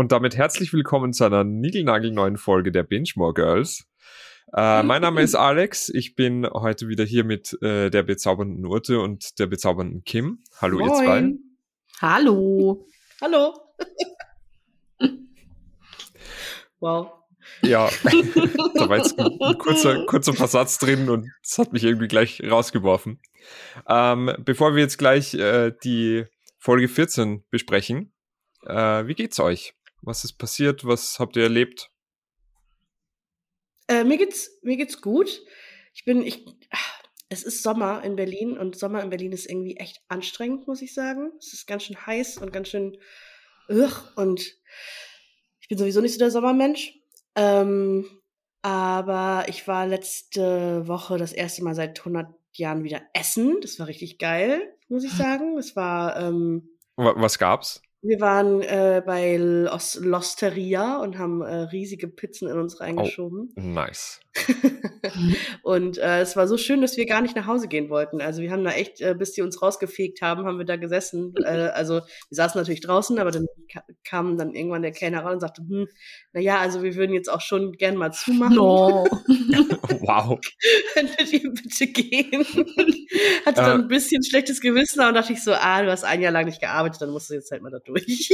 Und damit herzlich willkommen zu einer niegelnagelneuen Folge der Binge More Girls. Äh, mein Name ist Alex. Ich bin heute wieder hier mit äh, der bezaubernden Urte und der bezaubernden Kim. Hallo, Moin. ihr zwei. Hallo. Hallo. wow. Ja, da war jetzt ein, ein kurzer, kurzer Versatz drin und es hat mich irgendwie gleich rausgeworfen. Ähm, bevor wir jetzt gleich äh, die Folge 14 besprechen, äh, wie geht's euch? Was ist passiert? Was habt ihr erlebt? Äh, mir geht's, mir geht's gut. Ich bin, ich, es ist Sommer in Berlin und Sommer in Berlin ist irgendwie echt anstrengend, muss ich sagen. Es ist ganz schön heiß und ganz schön, ugh, und ich bin sowieso nicht so der Sommermensch. Ähm, aber ich war letzte Woche das erste Mal seit 100 Jahren wieder essen. Das war richtig geil, muss ich sagen. Es war. Ähm, Was gab's? Wir waren äh, bei Los Losteria und haben äh, riesige Pizzen in uns reingeschoben. Oh, nice. und äh, es war so schön, dass wir gar nicht nach Hause gehen wollten. Also wir haben da echt, äh, bis die uns rausgefegt haben, haben wir da gesessen. Äh, also wir saßen natürlich draußen, aber dann kam dann irgendwann der Kellner raus und sagte, hm, naja, also wir würden jetzt auch schon gern mal zumachen. No. wow. Könntet ihr bitte gehen? Hatte dann äh. ein bisschen schlechtes Gewissen und dachte ich so, ah, du hast ein Jahr lang nicht gearbeitet, dann musst du jetzt halt mal da durch.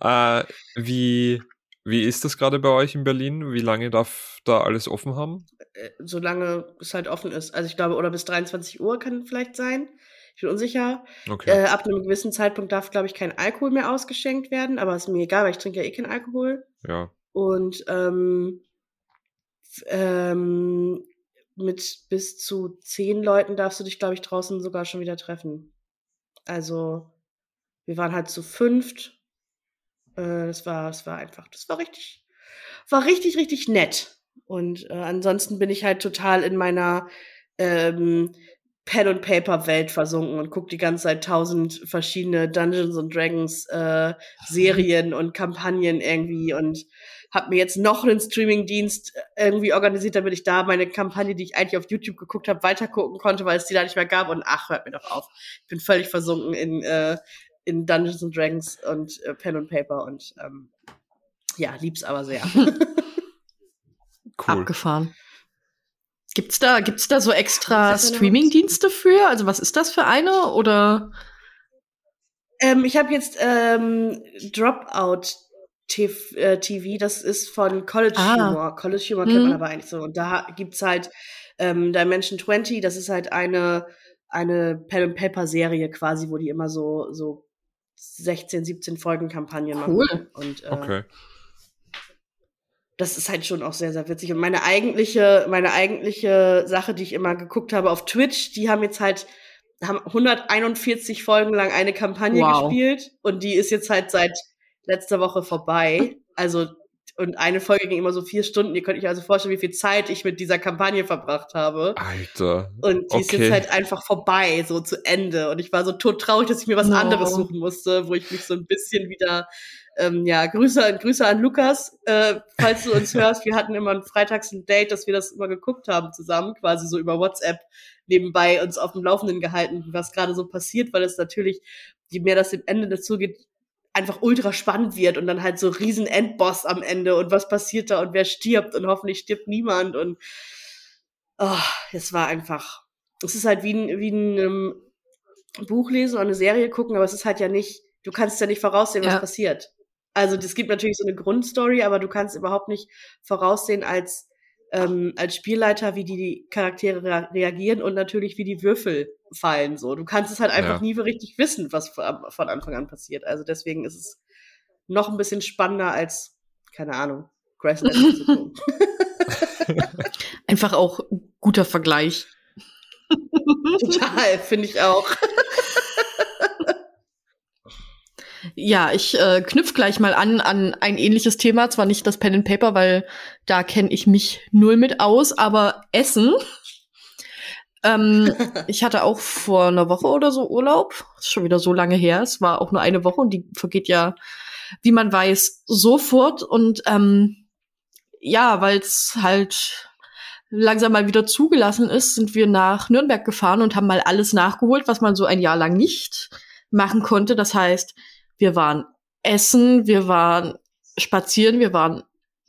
äh, wie wie ist das gerade bei euch in Berlin? Wie lange darf da alles offen haben? Äh, solange es halt offen ist. Also ich glaube, oder bis 23 Uhr kann vielleicht sein. Ich bin unsicher. Okay. Äh, ab einem gewissen Zeitpunkt darf, glaube ich, kein Alkohol mehr ausgeschenkt werden, aber ist mir egal, weil ich trinke ja eh keinen Alkohol. Ja. Und ähm, ähm, mit bis zu zehn Leuten darfst du dich, glaube ich, draußen sogar schon wieder treffen. Also wir waren halt zu fünft äh, das war, das war einfach, das war richtig, war richtig, richtig nett. Und äh, ansonsten bin ich halt total in meiner ähm, Pen und Paper Welt versunken und gucke die ganze Zeit tausend verschiedene Dungeons and Dragons äh, Serien und Kampagnen irgendwie und habe mir jetzt noch einen Streaming-Dienst irgendwie organisiert, damit ich da meine Kampagne, die ich eigentlich auf YouTube geguckt habe, weitergucken konnte, weil es die da nicht mehr gab. Und ach, hört mir doch auf. Ich bin völlig versunken in äh, in Dungeons and Dragons und äh, Pen and Paper und ähm, ja, lieb's aber sehr. cool. Abgefahren. Gibt's da, gibt's da so extra Streaming-Dienste für? Also was ist das für eine? Oder? Ähm, ich habe jetzt ähm, Dropout TV, äh, TV, das ist von College ah. Humor. College Humor kennt man mhm. aber eigentlich so. Und da gibt's halt ähm, Dimension 20, das ist halt eine, eine Pen and Paper Serie quasi, wo die immer so, so 16, 17 Folgen Kampagnen cool. machen. Und, äh, okay. Das ist halt schon auch sehr, sehr witzig. Und meine eigentliche, meine eigentliche Sache, die ich immer geguckt habe auf Twitch, die haben jetzt halt, haben 141 Folgen lang eine Kampagne wow. gespielt und die ist jetzt halt seit letzter Woche vorbei. Also und eine Folge ging immer so vier Stunden. Ihr könnt euch also vorstellen, wie viel Zeit ich mit dieser Kampagne verbracht habe. Alter. Und die okay. ist jetzt halt einfach vorbei, so zu Ende. Und ich war so tot traurig, dass ich mir was no. anderes suchen musste, wo ich mich so ein bisschen wieder, ähm, ja, Grüße, Grüße an Lukas, äh, falls du uns hörst. Wir hatten immer ein freitags ein Date, dass wir das immer geguckt haben zusammen, quasi so über WhatsApp nebenbei uns auf dem Laufenden gehalten, was gerade so passiert, weil es natürlich, je mehr das im Ende dazu geht, einfach ultra spannend wird und dann halt so riesen Endboss am Ende und was passiert da und wer stirbt und hoffentlich stirbt niemand und oh, es war einfach, es ist halt wie ein, wie ein um, Buch lesen oder eine Serie gucken, aber es ist halt ja nicht, du kannst ja nicht voraussehen, was ja. passiert. Also es gibt natürlich so eine Grundstory, aber du kannst überhaupt nicht voraussehen als ähm, als Spielleiter, wie die Charaktere reagieren und natürlich wie die Würfel fallen. So, du kannst es halt einfach ja. nie so richtig wissen, was von Anfang an passiert. Also deswegen ist es noch ein bisschen spannender als keine Ahnung, Grassland. einfach auch guter Vergleich. Total, finde ich auch. Ja, ich äh, knüpfe gleich mal an an ein ähnliches Thema, zwar nicht das Pen and Paper, weil da kenne ich mich null mit aus, aber Essen. Ähm, ich hatte auch vor einer Woche oder so Urlaub. ist schon wieder so lange her. Es war auch nur eine Woche und die vergeht ja, wie man weiß, sofort. Und ähm, ja, weil es halt langsam mal wieder zugelassen ist, sind wir nach Nürnberg gefahren und haben mal alles nachgeholt, was man so ein Jahr lang nicht machen konnte. Das heißt, wir waren essen, wir waren spazieren, wir waren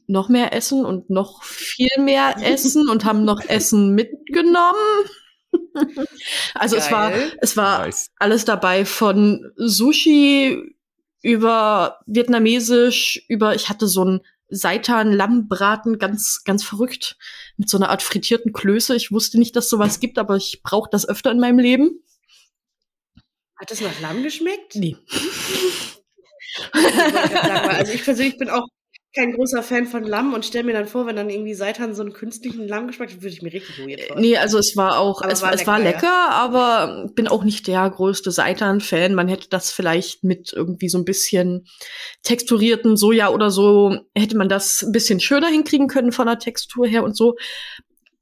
noch mehr essen und noch viel mehr essen und haben noch Essen mitgenommen. also Geil. es war es war nice. alles dabei von Sushi über vietnamesisch über ich hatte so ein Seitan Lammbraten ganz ganz verrückt mit so einer Art frittierten Klöße. Ich wusste nicht, dass sowas gibt, aber ich brauche das öfter in meinem Leben. Hat das nach Lamm geschmeckt? Nee. also ich persönlich bin auch kein großer Fan von Lamm und stelle mir dann vor, wenn dann irgendwie Seitan so einen künstlichen Lammgeschmack, würde ich mir richtig weird vorstellen. Nee, also es war auch, es, war, es lecker, war lecker, ja. aber bin auch nicht der größte Seitan-Fan. Man hätte das vielleicht mit irgendwie so ein bisschen texturierten Soja oder so, hätte man das ein bisschen schöner hinkriegen können von der Textur her und so.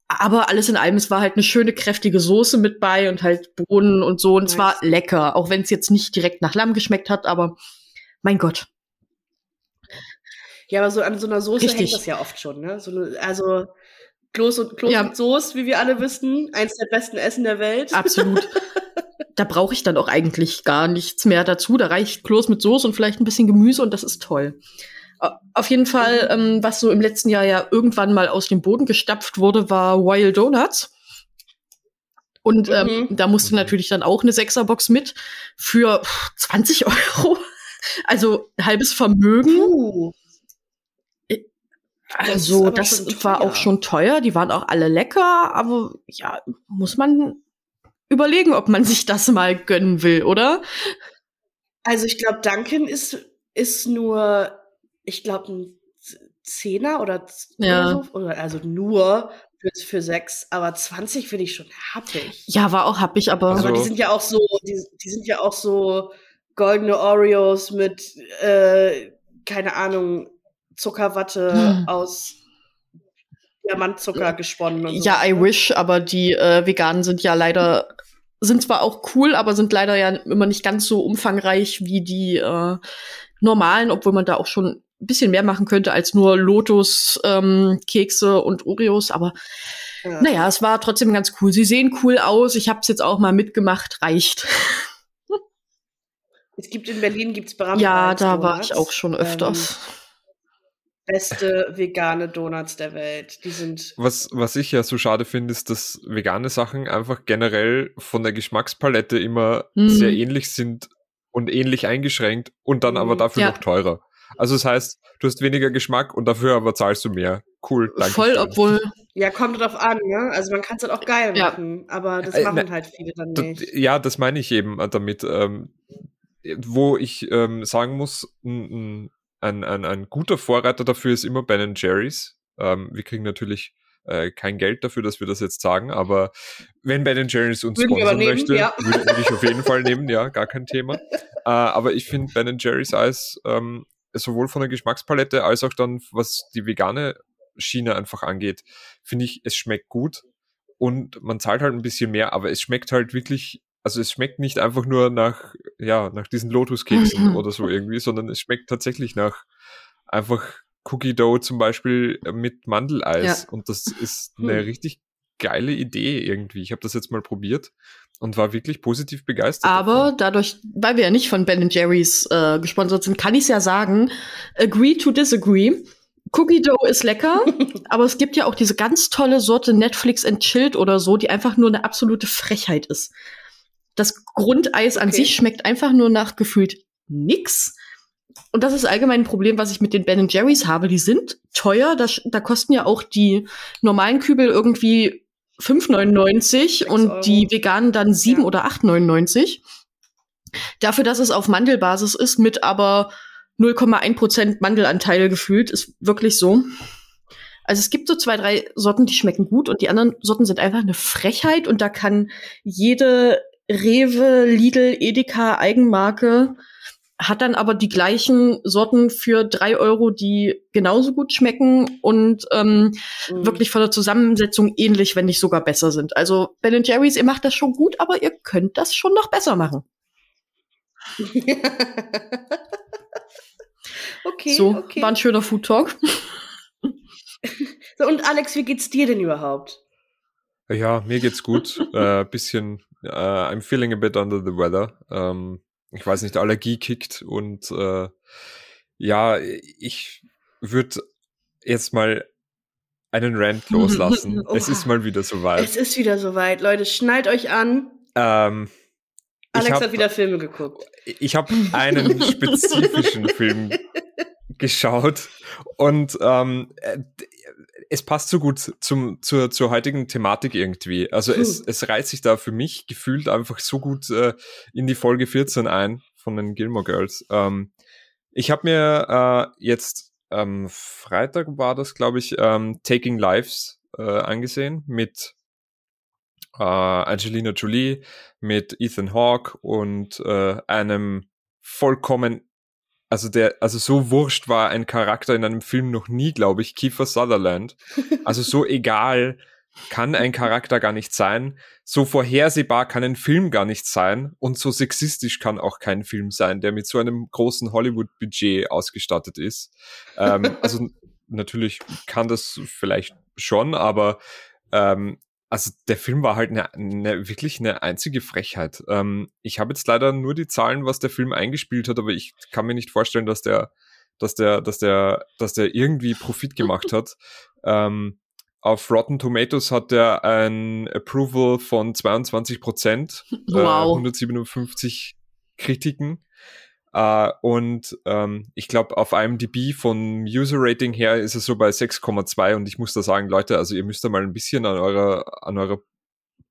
Aber alles in allem, es war halt eine schöne, kräftige Soße mit bei und halt Bohnen und so. Und es war lecker, auch wenn es jetzt nicht direkt nach Lamm geschmeckt hat, aber mein Gott. Ja, aber so an so einer Soße Richtig. hängt das ja oft schon, ne? So eine, also Kloß und Kloß ja. mit Soße, wie wir alle wissen, eins der besten Essen der Welt. Absolut. da brauche ich dann auch eigentlich gar nichts mehr dazu. Da reicht Kloß mit Soße und vielleicht ein bisschen Gemüse und das ist toll. Auf jeden Fall, mhm. ähm, was so im letzten Jahr ja irgendwann mal aus dem Boden gestapft wurde, war Wild Donuts. Und ähm, mhm. da musste natürlich dann auch eine Sechserbox mit für 20 Euro. Also halbes Vermögen. Uh. Also das, das war auch schon teuer. Die waren auch alle lecker, aber ja, muss man überlegen, ob man sich das mal gönnen will, oder? Also ich glaube, Duncan ist ist nur, ich glaube, ein Zehner oder, ja. oder so, also nur für, für sechs, aber 20 finde ich schon happig. Ja, war auch happig, aber. Also, aber die sind ja auch so, die, die sind ja auch so goldene Oreos mit, äh, keine Ahnung, Zuckerwatte hm. aus Diamantzucker gesponnen. Und ja, so. I wish, aber die äh, Veganen sind ja leider, sind zwar auch cool, aber sind leider ja immer nicht ganz so umfangreich wie die äh, normalen, obwohl man da auch schon ein bisschen mehr machen könnte als nur Lotus, ähm, Kekse und Oreos, aber ja. naja, es war trotzdem ganz cool. Sie sehen cool aus. Ich habe es jetzt auch mal mitgemacht, reicht. Es gibt in Berlin gibt's Bram Ja, da war ich auch schon öfters. Ähm, beste vegane Donuts der Welt. Die sind. Was, was ich ja so schade finde, ist, dass vegane Sachen einfach generell von der Geschmackspalette immer mhm. sehr ähnlich sind und ähnlich eingeschränkt und dann mhm. aber dafür ja. noch teurer. Also das heißt, du hast weniger Geschmack und dafür aber zahlst du mehr. Cool, danke. Voll, obwohl. Ja, kommt drauf an, ne? Also man kann es halt auch geil ja. machen, aber das äh, machen äh, halt viele dann nicht. Ja, das meine ich eben damit. Ähm, wo ich ähm, sagen muss, ein, ein, ein, ein guter Vorreiter dafür ist immer Ben Jerry's. Ähm, wir kriegen natürlich äh, kein Geld dafür, dass wir das jetzt sagen, aber wenn Ben Jerry's uns Würden sponsern möchte, ja. würde, würde, ich auf jeden Fall nehmen, ja, gar kein Thema. Äh, aber ich finde Ben Jerry's Eis ähm, sowohl von der Geschmackspalette als auch dann, was die vegane Schiene einfach angeht, finde ich, es schmeckt gut und man zahlt halt ein bisschen mehr, aber es schmeckt halt wirklich also es schmeckt nicht einfach nur nach, ja, nach diesen Lotuskeksen oder so irgendwie, sondern es schmeckt tatsächlich nach einfach Cookie Dough zum Beispiel mit Mandeleis. Ja. Und das ist eine hm. richtig geile Idee irgendwie. Ich habe das jetzt mal probiert und war wirklich positiv begeistert. Aber davon. dadurch, weil wir ja nicht von Ben Jerry's äh, gesponsert sind, kann ich ja sagen, agree to disagree. Cookie Dough ist lecker, aber es gibt ja auch diese ganz tolle Sorte Netflix and Chilled oder so, die einfach nur eine absolute Frechheit ist. Das Grundeis an sich schmeckt einfach nur nach gefühlt nix. Und das ist allgemein ein Problem, was ich mit den Ben Jerry's habe. Die sind teuer. Da, da kosten ja auch die normalen Kübel irgendwie 5,99 und Euro. die veganen dann 7 ja. oder 8,99. Dafür, dass es auf Mandelbasis ist, mit aber 0,1% Mandelanteil gefühlt, ist wirklich so. Also es gibt so zwei, drei Sorten, die schmecken gut und die anderen Sorten sind einfach eine Frechheit und da kann jede Rewe, Lidl, Edeka, Eigenmarke, hat dann aber die gleichen Sorten für drei Euro, die genauso gut schmecken und ähm, mhm. wirklich von der Zusammensetzung ähnlich, wenn nicht sogar besser sind. Also Ben Jerry's, ihr macht das schon gut, aber ihr könnt das schon noch besser machen. okay, so, okay. war ein schöner Food Talk. so, und Alex, wie geht's dir denn überhaupt? Ja, mir geht's gut. äh, bisschen, uh, I'm feeling a bit under the weather. Ähm, ich weiß nicht, Allergie kickt und äh, ja, ich würde jetzt mal einen Rant loslassen. es ist mal wieder soweit. Es ist wieder soweit, Leute. Schnallt euch an. Ähm, Alex hab, hat wieder Filme geguckt. Ich habe einen spezifischen Film geschaut und ähm, äh, es passt so gut zum, zur, zur heutigen Thematik irgendwie. Also es, es reiht sich da für mich gefühlt einfach so gut äh, in die Folge 14 ein von den Gilmore Girls. Ähm, ich habe mir äh, jetzt ähm, Freitag war das, glaube ich, ähm, Taking Lives äh, angesehen mit äh, Angelina Jolie, mit Ethan Hawke und äh, einem vollkommen also der, also so wurscht war ein Charakter in einem Film noch nie, glaube ich, Kiefer Sutherland. Also so egal kann ein Charakter gar nicht sein, so vorhersehbar kann ein Film gar nicht sein und so sexistisch kann auch kein Film sein, der mit so einem großen Hollywood-Budget ausgestattet ist. ähm, also natürlich kann das vielleicht schon, aber ähm, also der Film war halt eine, eine wirklich eine einzige Frechheit. Ähm, ich habe jetzt leider nur die Zahlen, was der Film eingespielt hat, aber ich kann mir nicht vorstellen, dass der, dass der, dass der, dass der irgendwie Profit gemacht hat. Ähm, auf Rotten Tomatoes hat er ein Approval von 22 Prozent, wow. äh, 157 Kritiken. Uh, und ähm, ich glaube, auf IMDb von User Rating her ist es so bei 6,2 und ich muss da sagen, Leute, also ihr müsst da mal ein bisschen an eurer, an eurer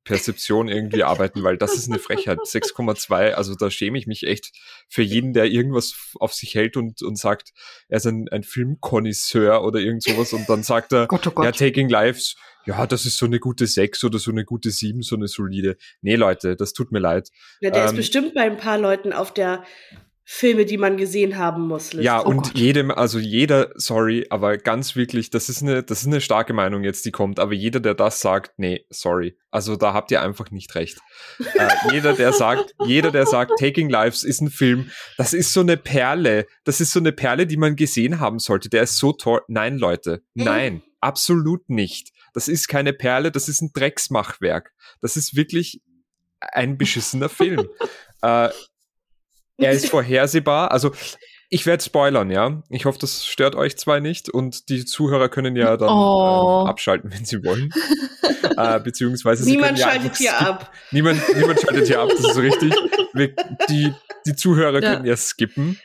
Perzeption irgendwie arbeiten, weil das ist eine Frechheit. 6,2, also da schäme ich mich echt für jeden, der irgendwas auf sich hält und, und sagt, er ist ein, ein Filmkonisseur oder irgend sowas und dann sagt er, Gott, oh Gott. ja, Taking Lives, ja, das ist so eine gute 6 oder so eine gute 7, so eine solide. Nee, Leute, das tut mir leid. Ja, der ähm, ist bestimmt bei ein paar Leuten auf der Filme, die man gesehen haben muss. Liste. Ja, oh und Gott. jedem, also jeder, sorry, aber ganz wirklich, das ist eine, das ist eine starke Meinung jetzt, die kommt, aber jeder, der das sagt, nee, sorry. Also da habt ihr einfach nicht recht. äh, jeder, der sagt, jeder, der sagt, Taking Lives ist ein Film, das ist so eine Perle, das ist so eine Perle, die man gesehen haben sollte. Der ist so toll. Nein, Leute, nein, mhm. absolut nicht. Das ist keine Perle, das ist ein Drecksmachwerk. Das ist wirklich ein beschissener Film. äh, er ist vorhersehbar. Also ich werde spoilern, ja. Ich hoffe, das stört euch zwei nicht und die Zuhörer können ja dann oh. ähm, abschalten, wenn sie wollen. äh, beziehungsweise sie niemand schaltet hier ab. Niemand, niemand schaltet hier ab, das ist richtig. Wir, die, die Zuhörer ja. können ja skippen.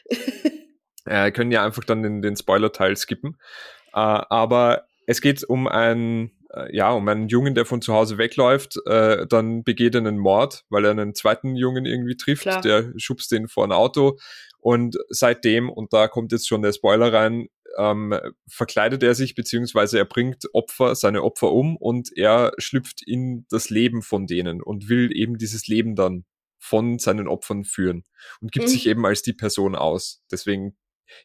Äh, können ja einfach dann den, den Spoiler-Teil skippen. Äh, aber es geht um ein äh, ja, um einen Jungen, der von zu Hause wegläuft, äh, dann begeht er einen Mord, weil er einen zweiten Jungen irgendwie trifft, Klar. der schubst den vor ein Auto und seitdem, und da kommt jetzt schon der Spoiler rein, ähm, verkleidet er sich, beziehungsweise er bringt Opfer, seine Opfer um und er schlüpft in das Leben von denen und will eben dieses Leben dann von seinen Opfern führen und gibt mhm. sich eben als die Person aus. Deswegen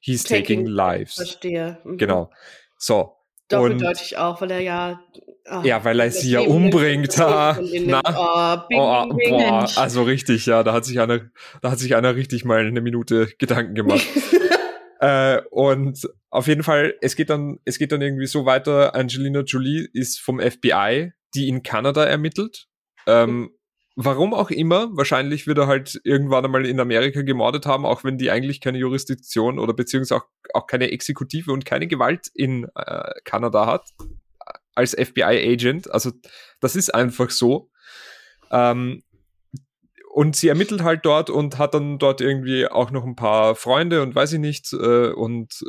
he's taking, taking lives. Verstehe. Mhm. Genau. So, Doppeldeutig auch, weil er ja. Oh, ja, weil er sie ja umbringt. Ha. Na? Oh, bing, oh, bing, boah, also richtig, ja, da hat sich einer, da hat sich einer richtig mal eine Minute Gedanken gemacht. äh, und auf jeden Fall, es geht dann, es geht dann irgendwie so weiter. Angelina Jolie ist vom FBI, die in Kanada ermittelt. Ähm, Warum auch immer, wahrscheinlich wird er halt irgendwann einmal in Amerika gemordet haben, auch wenn die eigentlich keine Jurisdiktion oder beziehungsweise auch, auch keine Exekutive und keine Gewalt in äh, Kanada hat als FBI-Agent. Also das ist einfach so. Ähm, und sie ermittelt halt dort und hat dann dort irgendwie auch noch ein paar Freunde und weiß ich nicht. Äh, und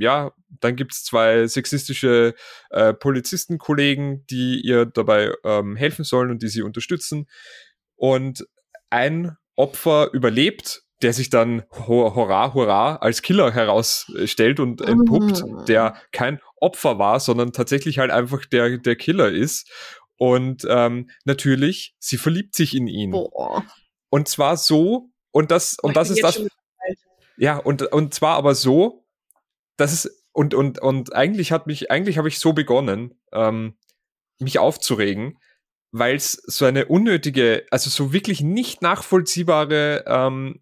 ja, dann gibt's zwei sexistische äh, Polizistenkollegen, die ihr dabei ähm, helfen sollen und die sie unterstützen. Und ein Opfer überlebt, der sich dann hurra, hurra als Killer herausstellt und entpuppt, oh. der kein Opfer war, sondern tatsächlich halt einfach der, der Killer ist. Und ähm, natürlich, sie verliebt sich in ihn. Boah. Und zwar so, und das, und das ist das. Ja, und, und zwar aber so, das ist, und, und, und eigentlich hat mich, eigentlich habe ich so begonnen, ähm, mich aufzuregen, weil es so eine unnötige, also so wirklich nicht nachvollziehbare ähm,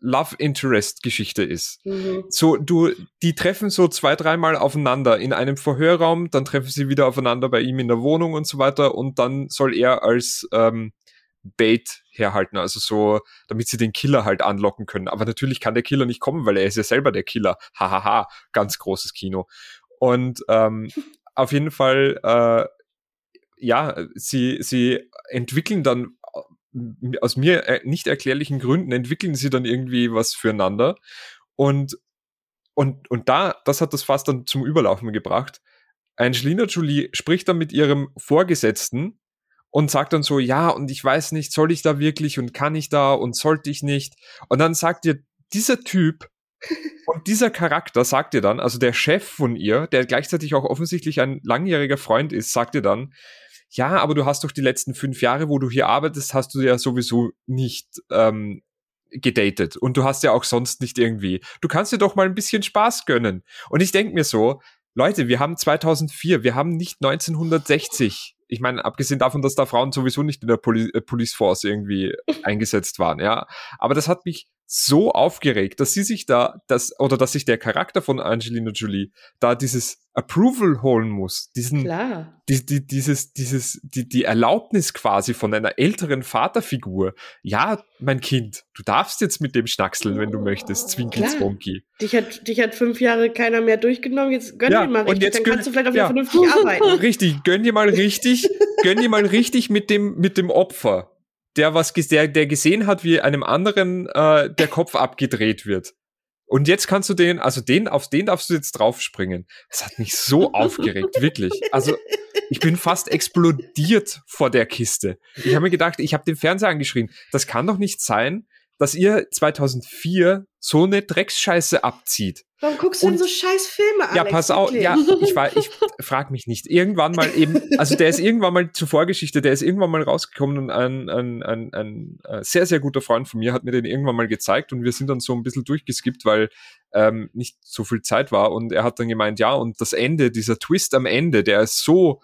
Love Interest Geschichte ist. Mhm. So, du, die treffen so zwei, dreimal aufeinander in einem Verhörraum, dann treffen sie wieder aufeinander bei ihm in der Wohnung und so weiter und dann soll er als ähm, Bait herhalten, also so, damit sie den Killer halt anlocken können. Aber natürlich kann der Killer nicht kommen, weil er ist ja selber der Killer. Hahaha, ganz großes Kino. Und ähm, auf jeden Fall, äh, ja, sie, sie entwickeln dann äh, aus mir äh, nicht erklärlichen Gründen entwickeln sie dann irgendwie was füreinander. Und, und, und da, das hat das fast dann zum Überlaufen gebracht. Angelina Jolie spricht dann mit ihrem Vorgesetzten und sagt dann so, ja, und ich weiß nicht, soll ich da wirklich und kann ich da und sollte ich nicht? Und dann sagt ihr dieser Typ und dieser Charakter sagt ihr dann, also der Chef von ihr, der gleichzeitig auch offensichtlich ein langjähriger Freund ist, sagt ihr dann, ja, aber du hast doch die letzten fünf Jahre, wo du hier arbeitest, hast du ja sowieso nicht ähm, gedatet und du hast ja auch sonst nicht irgendwie. Du kannst dir doch mal ein bisschen Spaß gönnen. Und ich denk mir so, Leute, wir haben 2004, wir haben nicht 1960. Ich meine, abgesehen davon, dass da Frauen sowieso nicht in der Poli äh, Police Force irgendwie eingesetzt waren, ja. Aber das hat mich so aufgeregt, dass sie sich da, das, oder dass sich der Charakter von Angelina Jolie da dieses Approval holen muss, diesen, Klar. Die, die, dieses, dieses, die, die Erlaubnis quasi von einer älteren Vaterfigur. Ja, mein Kind, du darfst jetzt mit dem schnackseln, wenn du möchtest, Zwinki Klar. Zwonki. Dich hat, dich hat fünf Jahre keiner mehr durchgenommen, jetzt gönn Ja, dir mal und richtig, jetzt dann gönn- kannst du vielleicht auch ja. wieder vernünftig arbeiten. Richtig, gönn dir mal richtig, gönn dir mal richtig mit dem, mit dem Opfer, der was, der, der gesehen hat, wie einem anderen äh, der Kopf abgedreht wird. Und jetzt kannst du den, also den, auf den darfst du jetzt draufspringen. Das hat mich so aufgeregt, wirklich. Also ich bin fast explodiert vor der Kiste. Ich habe mir gedacht, ich habe den Fernseher angeschrien. Das kann doch nicht sein, dass ihr 2004 so eine Drecksscheiße abzieht. Warum guckst du denn Und- so scheiß Filme an? Ja, pass auf, ja, ich war, ich frag mich nicht. Irgendwann mal eben, also der ist irgendwann mal zur Vorgeschichte, der ist irgendwann mal rausgekommen und ein, ein, ein, ein sehr, sehr guter Freund von mir hat mir den irgendwann mal gezeigt und wir sind dann so ein bisschen durchgeskippt, weil ähm, nicht so viel Zeit war und er hat dann gemeint, ja, und das Ende, dieser Twist am Ende, der ist so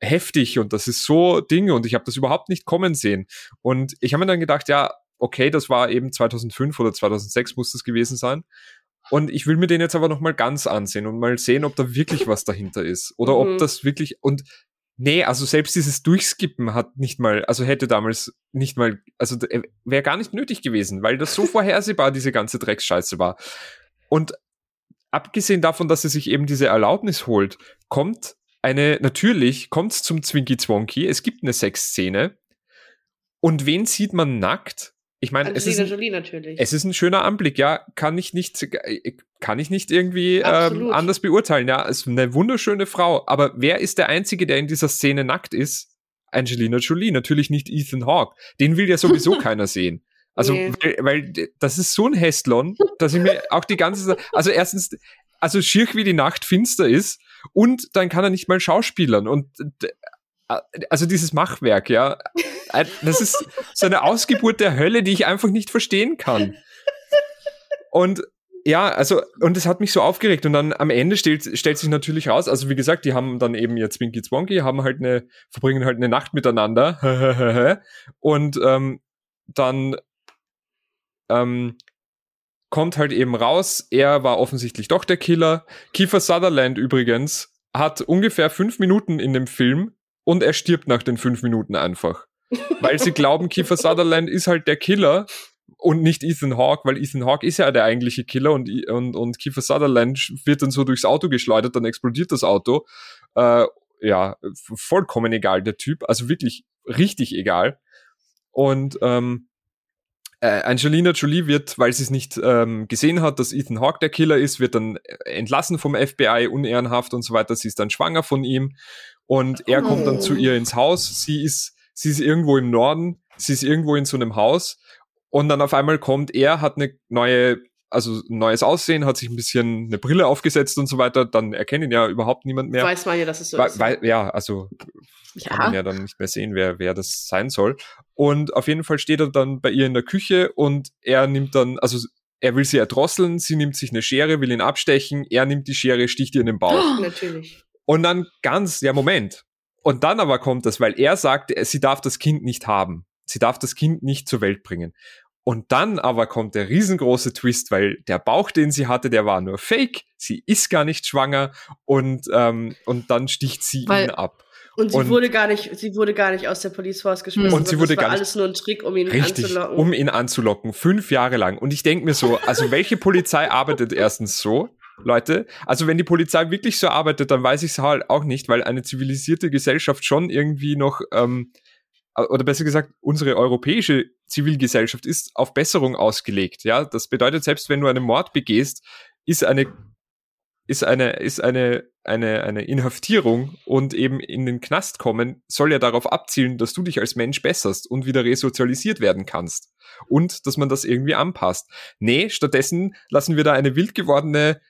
heftig und das ist so Dinge und ich habe das überhaupt nicht kommen sehen. Und ich habe mir dann gedacht, ja, okay, das war eben 2005 oder 2006 muss das gewesen sein. Und ich will mir den jetzt aber noch mal ganz ansehen und mal sehen, ob da wirklich was dahinter ist. Oder Mhm. ob das wirklich, und nee, also selbst dieses Durchskippen hat nicht mal, also hätte damals nicht mal, also wäre gar nicht nötig gewesen, weil das so vorhersehbar diese ganze Drecksscheiße war. Und abgesehen davon, dass er sich eben diese Erlaubnis holt, kommt eine, natürlich kommt es zum Zwinky Zwonky, es gibt eine Sexszene. Und wen sieht man nackt? Ich meine, es ist, ein, Jolie natürlich. es ist ein schöner Anblick, ja, kann ich nicht, kann ich nicht irgendwie ähm, anders beurteilen. Ja, es ist eine wunderschöne Frau, aber wer ist der Einzige, der in dieser Szene nackt ist? Angelina Jolie, natürlich nicht Ethan Hawke. Den will ja sowieso keiner sehen. Also, Nee. weil, weil das ist so ein Hästlon, dass ich mir auch die ganze Zeit, also erstens, also schier wie die Nacht finster ist und dann kann er nicht mal schauspielern und also dieses Machwerk, ja, das ist so eine Ausgeburt der Hölle, die ich einfach nicht verstehen kann. Und ja, also, und es hat mich so aufgeregt. Und dann am Ende stellt, stellt sich natürlich raus, also wie gesagt, die haben dann eben ihr Zwinky Zwonky, haben halt eine, verbringen halt eine Nacht miteinander. und ähm, dann ähm, kommt halt eben raus, er war offensichtlich doch der Killer. Kiefer Sutherland übrigens hat ungefähr fünf Minuten in dem Film und er stirbt nach den fünf Minuten einfach. Weil sie glauben, Kiefer Sutherland ist halt der Killer und nicht Ethan Hawke, weil Ethan Hawke ist ja der eigentliche Killer und, und, und Kiefer Sutherland wird dann so durchs Auto geschleudert, dann explodiert das Auto. Äh, ja, vollkommen egal, der Typ, also wirklich richtig egal. Und ähm, äh, Angelina Jolie wird, weil sie es nicht ähm, gesehen hat, dass Ethan Hawke der Killer ist, wird dann entlassen vom FBI, unehrenhaft und so weiter. Sie ist dann schwanger von ihm und er kommt dann zu ihr ins Haus. Sie ist, sie ist irgendwo im Norden, sie ist irgendwo in so einem Haus und dann auf einmal kommt er, hat eine neue, also ein neues Aussehen, hat sich ein bisschen eine Brille aufgesetzt und so weiter. Dann erkennt ihn ja überhaupt niemand mehr. Weiß man ja, dass es so Weil, ist. weil, ja, also kann man ja dann nicht mehr sehen, wer, wer das sein soll. Und auf jeden Fall steht er dann bei ihr in der Küche und er nimmt dann, also er will sie erdrosseln, sie nimmt sich eine Schere, will ihn abstechen, er nimmt die Schere, sticht ihr in den Bauch. Natürlich. Und dann ganz, ja, Moment. Und dann aber kommt das, weil er sagt, sie darf das Kind nicht haben. Sie darf das Kind nicht zur Welt bringen. Und dann aber kommt der riesengroße Twist, weil der Bauch, den sie hatte, der war nur fake. Sie ist gar nicht schwanger und, ähm, und dann sticht sie Weil- ihn ab. Und sie und, wurde gar nicht, sie wurde gar nicht aus der Police Force geschmissen. Und sie wurde das war gar alles nur ein Trick, um ihn richtig, anzulocken. um ihn anzulocken. Fünf Jahre lang. Und ich denke mir so, also welche Polizei arbeitet erstens so? Leute, also wenn die Polizei wirklich so arbeitet, dann weiß ich es halt auch nicht, weil eine zivilisierte Gesellschaft schon irgendwie noch, ähm, oder besser gesagt, unsere europäische Zivilgesellschaft ist auf Besserung ausgelegt. Ja, das bedeutet, selbst wenn du einen Mord begehst, ist eine ist eine, ist eine, eine, eine Inhaftierung und eben in den Knast kommen, soll ja darauf abzielen, dass du dich als Mensch besserst und wieder resozialisiert werden kannst. Und dass man das irgendwie anpasst. Nee, stattdessen lassen wir da eine wild gewordene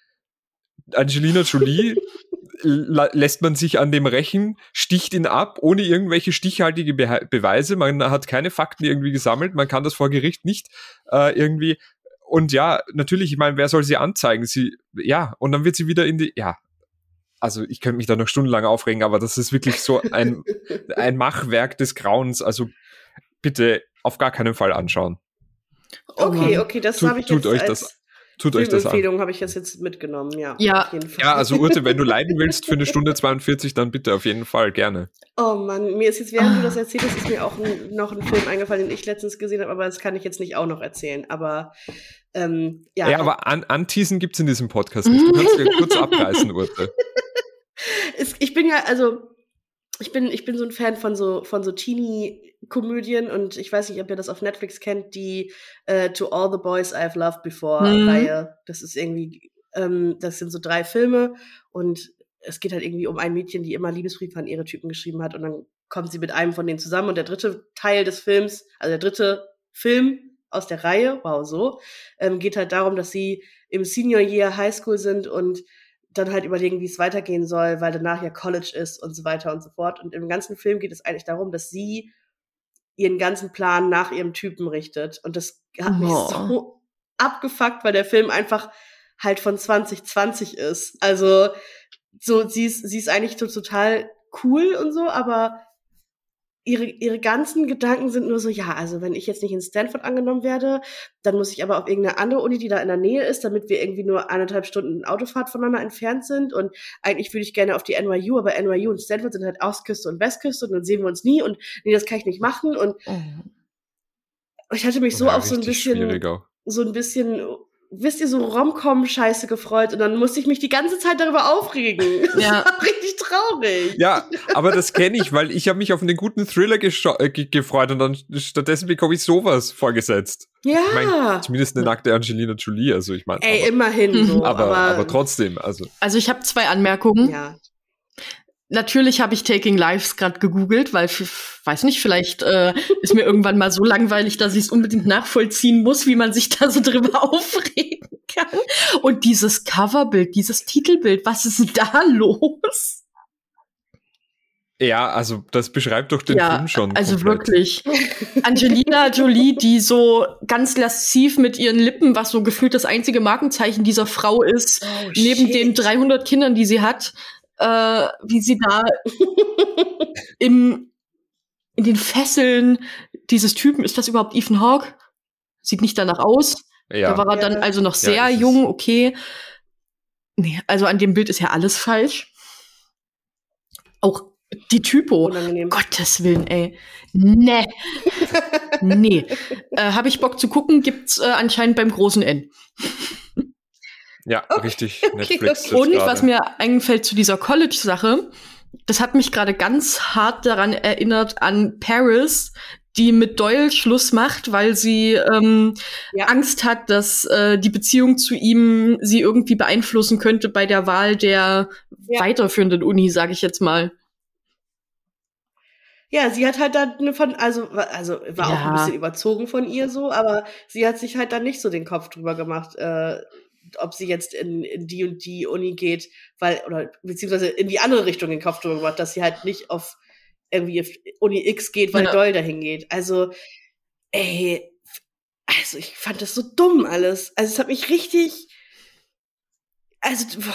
Angelina Jolie lässt man sich an dem rächen, sticht ihn ab, ohne irgendwelche stichhaltige Be Beweise. Man hat keine Fakten irgendwie gesammelt. Man kann das vor Gericht nicht äh, irgendwie und ja, natürlich, ich meine, wer soll sie anzeigen? Sie, ja, und dann wird sie wieder in die, ja, also ich könnte mich da noch stundenlang aufregen, aber das ist wirklich so ein, ein Machwerk des Grauens. Also bitte auf gar keinen Fall anschauen. Okay, okay, das habe ich tut jetzt euch das Tut euch das an. Empfehlung habe ich jetzt, jetzt mitgenommen, ja. Ja. ja, also Urte, wenn du leiden willst für eine Stunde 42, dann bitte auf jeden Fall, gerne. Oh Mann, mir ist jetzt, während du das erzählst, ist mir auch ein, noch ein Film eingefallen, den ich letztens gesehen habe, aber das kann ich jetzt nicht auch noch erzählen. Aber ähm, ja. Ja, aber an Anteasen gibt es in diesem Podcast nicht. Du kannst ja kurz abreißen, Urte. ich bin ja, also ich bin, ich bin so ein Fan von so, von so Teenie-Komödien und ich weiß nicht, ob ihr das auf Netflix kennt, die uh, To All the Boys I've Loved Before-Reihe. Mhm. Das ist irgendwie, ähm, das sind so drei Filme und es geht halt irgendwie um ein Mädchen, die immer Liebesbriefe an ihre Typen geschrieben hat und dann kommt sie mit einem von denen zusammen und der dritte Teil des Films, also der dritte Film aus der Reihe, wow, so, ähm, geht halt darum, dass sie im Senior Year High School sind und dann halt überlegen, wie es weitergehen soll, weil danach ja College ist und so weiter und so fort. Und im ganzen Film geht es eigentlich darum, dass sie ihren ganzen Plan nach ihrem Typen richtet. Und das hat oh. mich so abgefuckt, weil der Film einfach halt von 2020 ist. Also so, sie ist, sie ist eigentlich total cool und so, aber ihre, ihre ganzen Gedanken sind nur so, ja, also wenn ich jetzt nicht in Stanford angenommen werde, dann muss ich aber auf irgendeine andere Uni, die da in der Nähe ist, damit wir irgendwie nur eineinhalb Stunden Autofahrt voneinander entfernt sind. Und eigentlich würde ich gerne auf die NYU, aber NYU und Stanford sind halt Ostküste und Westküste und dann sehen wir uns nie und nee, das kann ich nicht machen. Und mhm. ich hatte mich so ja, auf so ein bisschen, so ein bisschen wisst ihr, so Romcom-Scheiße gefreut und dann musste ich mich die ganze Zeit darüber aufregen. Ja. Das war richtig traurig. Ja, aber das kenne ich, weil ich habe mich auf einen guten Thriller äh, ge gefreut und dann stattdessen bekomme ich sowas vorgesetzt. Ja. Ich mein, zumindest eine nackte Angelina Jolie, also ich meine. Ey, aber, immerhin so. Aber, aber, aber trotzdem, also. Also ich habe zwei Anmerkungen. Ja. Natürlich habe ich Taking Lives gerade gegoogelt, weil weiß nicht, vielleicht äh, ist mir irgendwann mal so langweilig, dass ich es unbedingt nachvollziehen muss, wie man sich da so drüber aufregen kann. Und dieses Coverbild, dieses Titelbild, was ist da los? Ja, also das beschreibt doch den ja, Film schon. Also komplett. wirklich. Angelina Jolie, die so ganz lasziv mit ihren Lippen, was so gefühlt das einzige Markenzeichen dieser Frau ist, oh, neben shit. den 300 Kindern, die sie hat, äh, wie sie da im, in den Fesseln dieses Typen, ist das überhaupt Ethan Hawke? Sieht nicht danach aus. Ja. Da war er dann also noch sehr ja, jung, okay. Nee, also an dem Bild ist ja alles falsch. Auch die Typo. Unangenehm. Gottes Willen, ey. Nee. nee. Äh, Habe ich Bock zu gucken, gibt's äh, anscheinend beim großen N. Ja, okay. richtig. Netflix. Okay. Und was mir einfällt zu dieser College-Sache, das hat mich gerade ganz hart daran erinnert an Paris, die mit Doyle Schluss macht, weil sie ähm, ja. Angst hat, dass äh, die Beziehung zu ihm sie irgendwie beeinflussen könnte bei der Wahl der ja. weiterführenden Uni, sage ich jetzt mal. Ja, sie hat halt dann von, also, also war ja. auch ein bisschen überzogen von ihr so, aber sie hat sich halt dann nicht so den Kopf drüber gemacht, äh, ob sie jetzt in, in die und die Uni geht, weil, oder beziehungsweise in die andere Richtung den Kopf drüber gemacht, dass sie halt nicht auf irgendwie Uni X geht, weil ja. Doyle dahin geht. Also, ey, also ich fand das so dumm alles. Also es hat mich richtig, also, boah.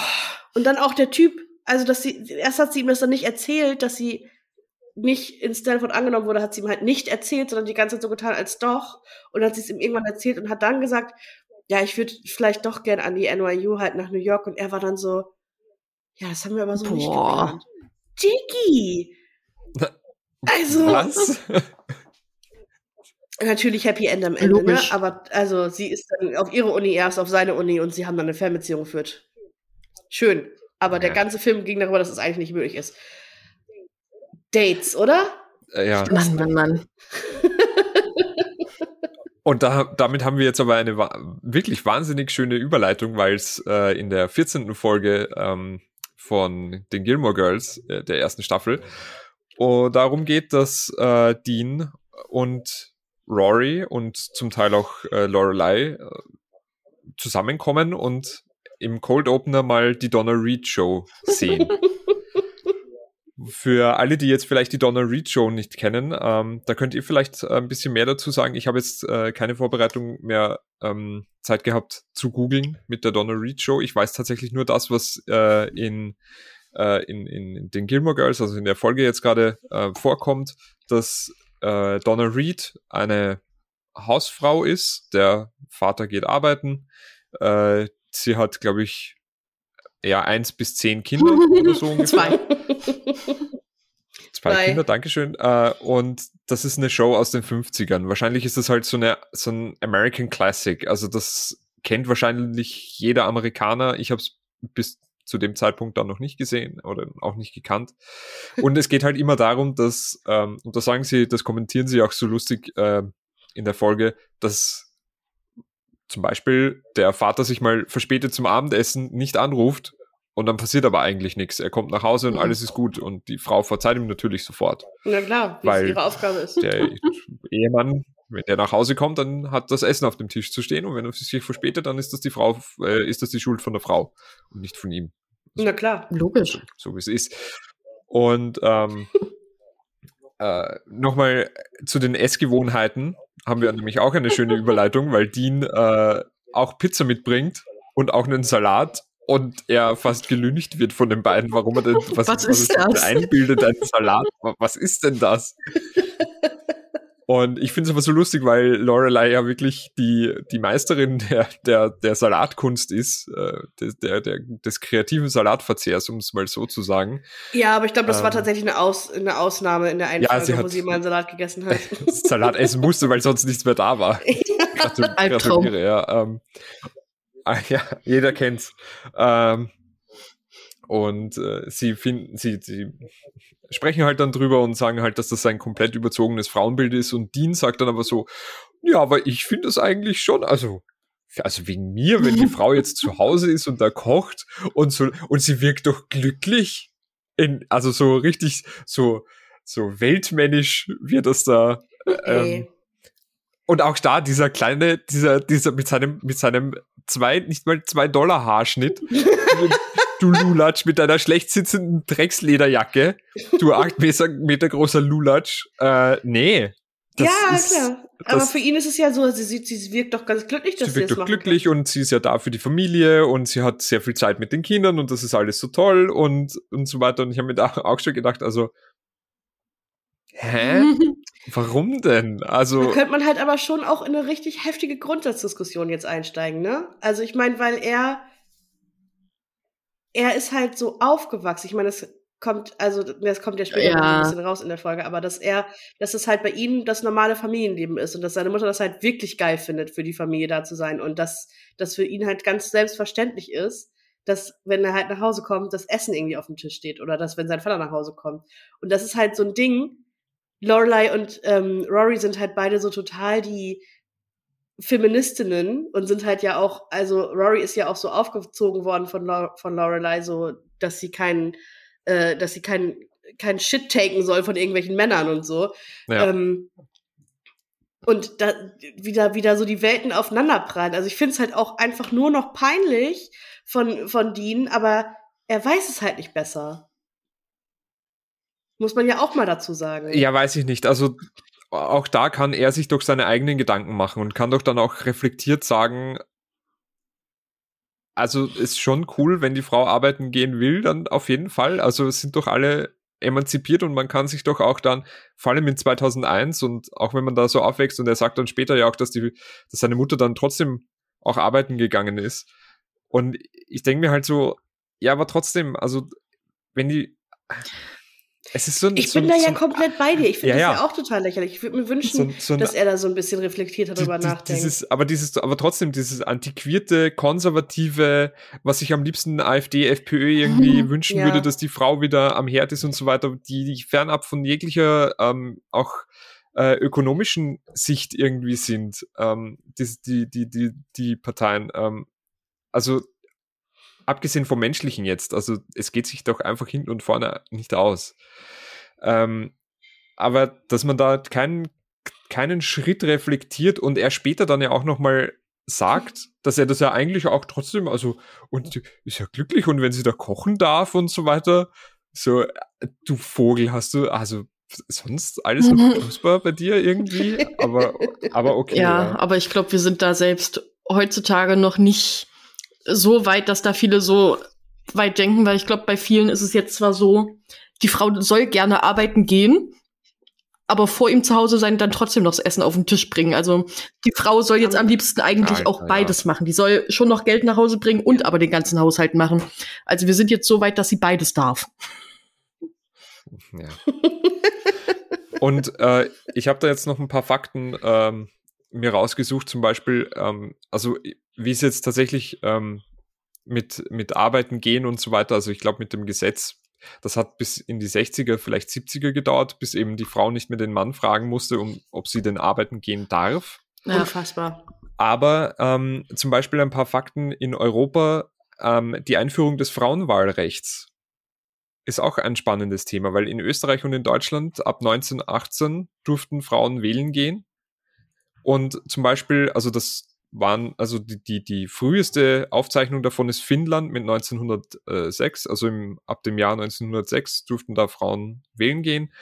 und dann auch der Typ, also dass sie, erst hat sie ihm das dann nicht erzählt, dass sie nicht in Stanford angenommen wurde, hat sie ihm halt nicht erzählt, sondern die ganze Zeit so getan, als doch. Und dann hat sie es ihm irgendwann erzählt und hat dann gesagt, ja, ich würde vielleicht doch gern an die NYU halt nach New York und er war dann so, ja, das haben wir aber so Boah. nicht geplant. Diggi! Also. Was? Natürlich Happy End am Ende, ne? Aber also sie ist dann auf ihre Uni erst auf seine Uni und sie haben dann eine Fernbeziehung geführt. Schön. Aber ja. der ganze Film ging darüber, dass es eigentlich nicht möglich ist. Dates, oder? Äh, ja. Mann, Mann, Mann. Und da, damit haben wir jetzt aber eine wirklich wahnsinnig schöne Überleitung, weil es äh, in der 14. Folge ähm, von den Gilmore Girls, äh, der ersten Staffel, oh, darum geht, dass äh, Dean und Rory und zum Teil auch äh, Lorelei äh, zusammenkommen und im Cold Opener mal die Donna Reed Show sehen. Für alle, die jetzt vielleicht die Donna Reed Show nicht kennen, ähm, da könnt ihr vielleicht äh, ein bisschen mehr dazu sagen. Ich habe jetzt äh, keine Vorbereitung mehr ähm, Zeit gehabt zu googeln mit der Donna Reed Show. Ich weiß tatsächlich nur das, was äh, in, äh, in, in den Gilmore Girls, also in der Folge jetzt gerade äh, vorkommt, dass äh, Donna Reed eine Hausfrau ist. Der Vater geht arbeiten. Sie hat, glaube ich, ja, eins bis zehn Kinder oder so ungefähr. Zwei. Zwei Bye. Kinder, Dankeschön. Äh, und das ist eine Show aus den 50ern. Wahrscheinlich ist das halt so, eine, so ein American Classic. Also das kennt wahrscheinlich jeder Amerikaner. Ich habe es bis zu dem Zeitpunkt dann noch nicht gesehen oder auch nicht gekannt. Und es geht halt immer darum, dass, ähm, und da sagen sie, das kommentieren sie auch so lustig äh, in der Folge, dass zum Beispiel der Vater sich mal verspätet zum Abendessen nicht anruft und dann passiert aber eigentlich nichts. Er kommt nach Hause und mhm. alles ist gut und die Frau verzeiht ihm natürlich sofort. Na klar, weil es ihre Aufgabe ist. Der Ehemann, wenn der nach Hause kommt, dann hat das Essen auf dem Tisch zu stehen und wenn er sich verspätet, dann ist das die Frau, äh, ist das die Schuld von der Frau und nicht von ihm. Also, Na klar, logisch. So, so wie es ist. Und ähm, äh, nochmal zu den Essgewohnheiten haben wir nämlich auch eine schöne Überleitung, weil Dean äh, auch Pizza mitbringt und auch einen Salat und er fast gelüncht wird von den beiden, warum er denn was, was ist was das? einbildet, ein Salat. Was ist denn das? Und ich finde es aber so lustig, weil Lorelei ja wirklich die, die Meisterin der, der, der Salatkunst ist, äh, der, der, des kreativen Salatverzehrs, um es mal so zu sagen. Ja, aber ich glaube, das ähm, war tatsächlich eine, Aus, eine Ausnahme in der einen ja, Folge, wo sie mal einen Salat gegessen hat. Salat essen musste, weil sonst nichts mehr da war. Gratul gratuliere, ja. Ähm, ah, ja, jeder kennt's. Ähm, und äh, sie finden, sie, sie sprechen halt dann drüber und sagen halt, dass das ein komplett überzogenes Frauenbild ist. Und Dean sagt dann aber so, ja, aber ich finde das eigentlich schon, also, also wegen mir, wenn die Frau jetzt zu Hause ist und da kocht und so, und sie wirkt doch glücklich. In, also so richtig, so, so weltmännisch wird das da. Okay. Ähm, und auch da dieser kleine, dieser, dieser mit seinem, mit seinem zwei, nicht mal zwei Dollar Haarschnitt. du Lulatsch mit deiner schlecht sitzenden Dreckslederjacke. Du acht Meter, Meter großer Lulatsch. Äh, nee. ja, ist, klar. Aber für ihn ist es ja so, sie, sieht, sie wirkt doch ganz glücklich, dass sie, sie wirkt doch glücklich kann. und sie ist ja da für die Familie und sie hat sehr viel Zeit mit den Kindern und das ist alles so toll und, und so weiter. Und ich habe mir da auch schon gedacht, also, hä? Warum denn? Also. Da könnte man halt aber schon auch in eine richtig heftige Grundsatzdiskussion jetzt einsteigen, ne? Also ich meine, weil er er ist halt so aufgewachsen. Ich meine, das kommt, also das kommt ja später ja. ein bisschen raus in der Folge, aber dass er, dass es halt bei ihm das normale Familienleben ist und dass seine Mutter das halt wirklich geil findet, für die Familie da zu sein und dass das für ihn halt ganz selbstverständlich ist, dass wenn er halt nach Hause kommt, das Essen irgendwie auf dem Tisch steht oder dass wenn sein Vater nach Hause kommt. Und das ist halt so ein Ding. Lorelei und ähm, Rory sind halt beide so total die Feministinnen und sind halt ja auch, also Rory ist ja auch so aufgezogen worden von, von Lorelei, so, dass sie keinen, äh, dass sie keinen kein Shit taken soll von irgendwelchen Männern und so. Ja. Ähm, und da wieder, wieder so die Welten aufeinanderprallen. Also ich finde es halt auch einfach nur noch peinlich von, von Dean, aber er weiß es halt nicht besser. Muss man ja auch mal dazu sagen. Ja, weiß ich nicht. Also auch da kann er sich doch seine eigenen Gedanken machen und kann doch dann auch reflektiert sagen, also ist schon cool, wenn die Frau arbeiten gehen will, dann auf jeden Fall. Also sind doch alle emanzipiert und man kann sich doch auch dann, vor allem in 2001 und auch wenn man da so aufwächst und er sagt dann später ja auch, dass die, dass seine Mutter dann trotzdem auch arbeiten gegangen ist. Und ich denke mir halt so, ja, aber trotzdem, also wenn die, es ist so ein, Ich so bin da ja komplett bei dir. Ich finde Ja, das ja. auch total lächerlich. Ich würde mir wünschen, so, dass er da so ein bisschen die- die- nachdenkt. Dieses, aber dieses, aber trotzdem dieses antiquierte, konservative, was ich am liebsten AfD, FPÖ irgendwie wünschen ja. würde, dass die Frau wieder am Herd ist und so weiter, die, die fernab von jeglicher ähm, auch äh, ökonomischen Sicht irgendwie sind, ähm, die, die, die, die, die Parteien. Ähm, also abgesehen vom menschlichen jetzt, also es geht sich doch einfach hinten und vorne nicht aus. Ähm, aber dass man da keinen, keinen Schritt reflektiert und er später dann ja auch nochmal sagt, dass er das ja eigentlich auch trotzdem, also, und ist ja glücklich und wenn sie da kochen darf und so weiter, so, du Vogel, hast du, also, sonst alles noch bei dir irgendwie, aber, aber okay. ja, aber ich glaube, wir sind da selbst heutzutage noch nicht so weit, dass da viele so weit denken, weil ich glaube, bei vielen ist es jetzt zwar so, die Frau soll gerne arbeiten gehen, aber vor ihm zu Hause sein, dann trotzdem noch das Essen auf den Tisch bringen. Also die Frau soll jetzt am liebsten eigentlich auch ja. beides machen. Die soll schon noch Geld nach Hause bringen und aber den ganzen Haushalt machen. Also wir sind jetzt so weit, dass sie beides darf. Ja. Und äh, ich habe da jetzt noch ein paar Fakten ähm, mir rausgesucht, zum Beispiel, ähm, also wie es jetzt tatsächlich ähm, mit, mit Arbeiten gehen und so weiter, also ich glaube mit dem Gesetz, das hat bis in die 60er, vielleicht 70er gedauert, bis eben die Frau nicht mehr den Mann fragen musste, um, ob sie denn arbeiten gehen darf. Ja. Unfassbar. Aber ähm, zum Beispiel ein paar Fakten in Europa, ähm, die Einführung des Frauenwahlrechts ist auch ein spannendes Thema, weil in Österreich und in Deutschland ab 1918 durften Frauen wählen gehen. Und zum Beispiel, also das waren, also die, die, die früheste Aufzeichnung davon ist Finnland mit 1906, also im, ab dem Jahr 1906 durften da Frauen wählen gehen.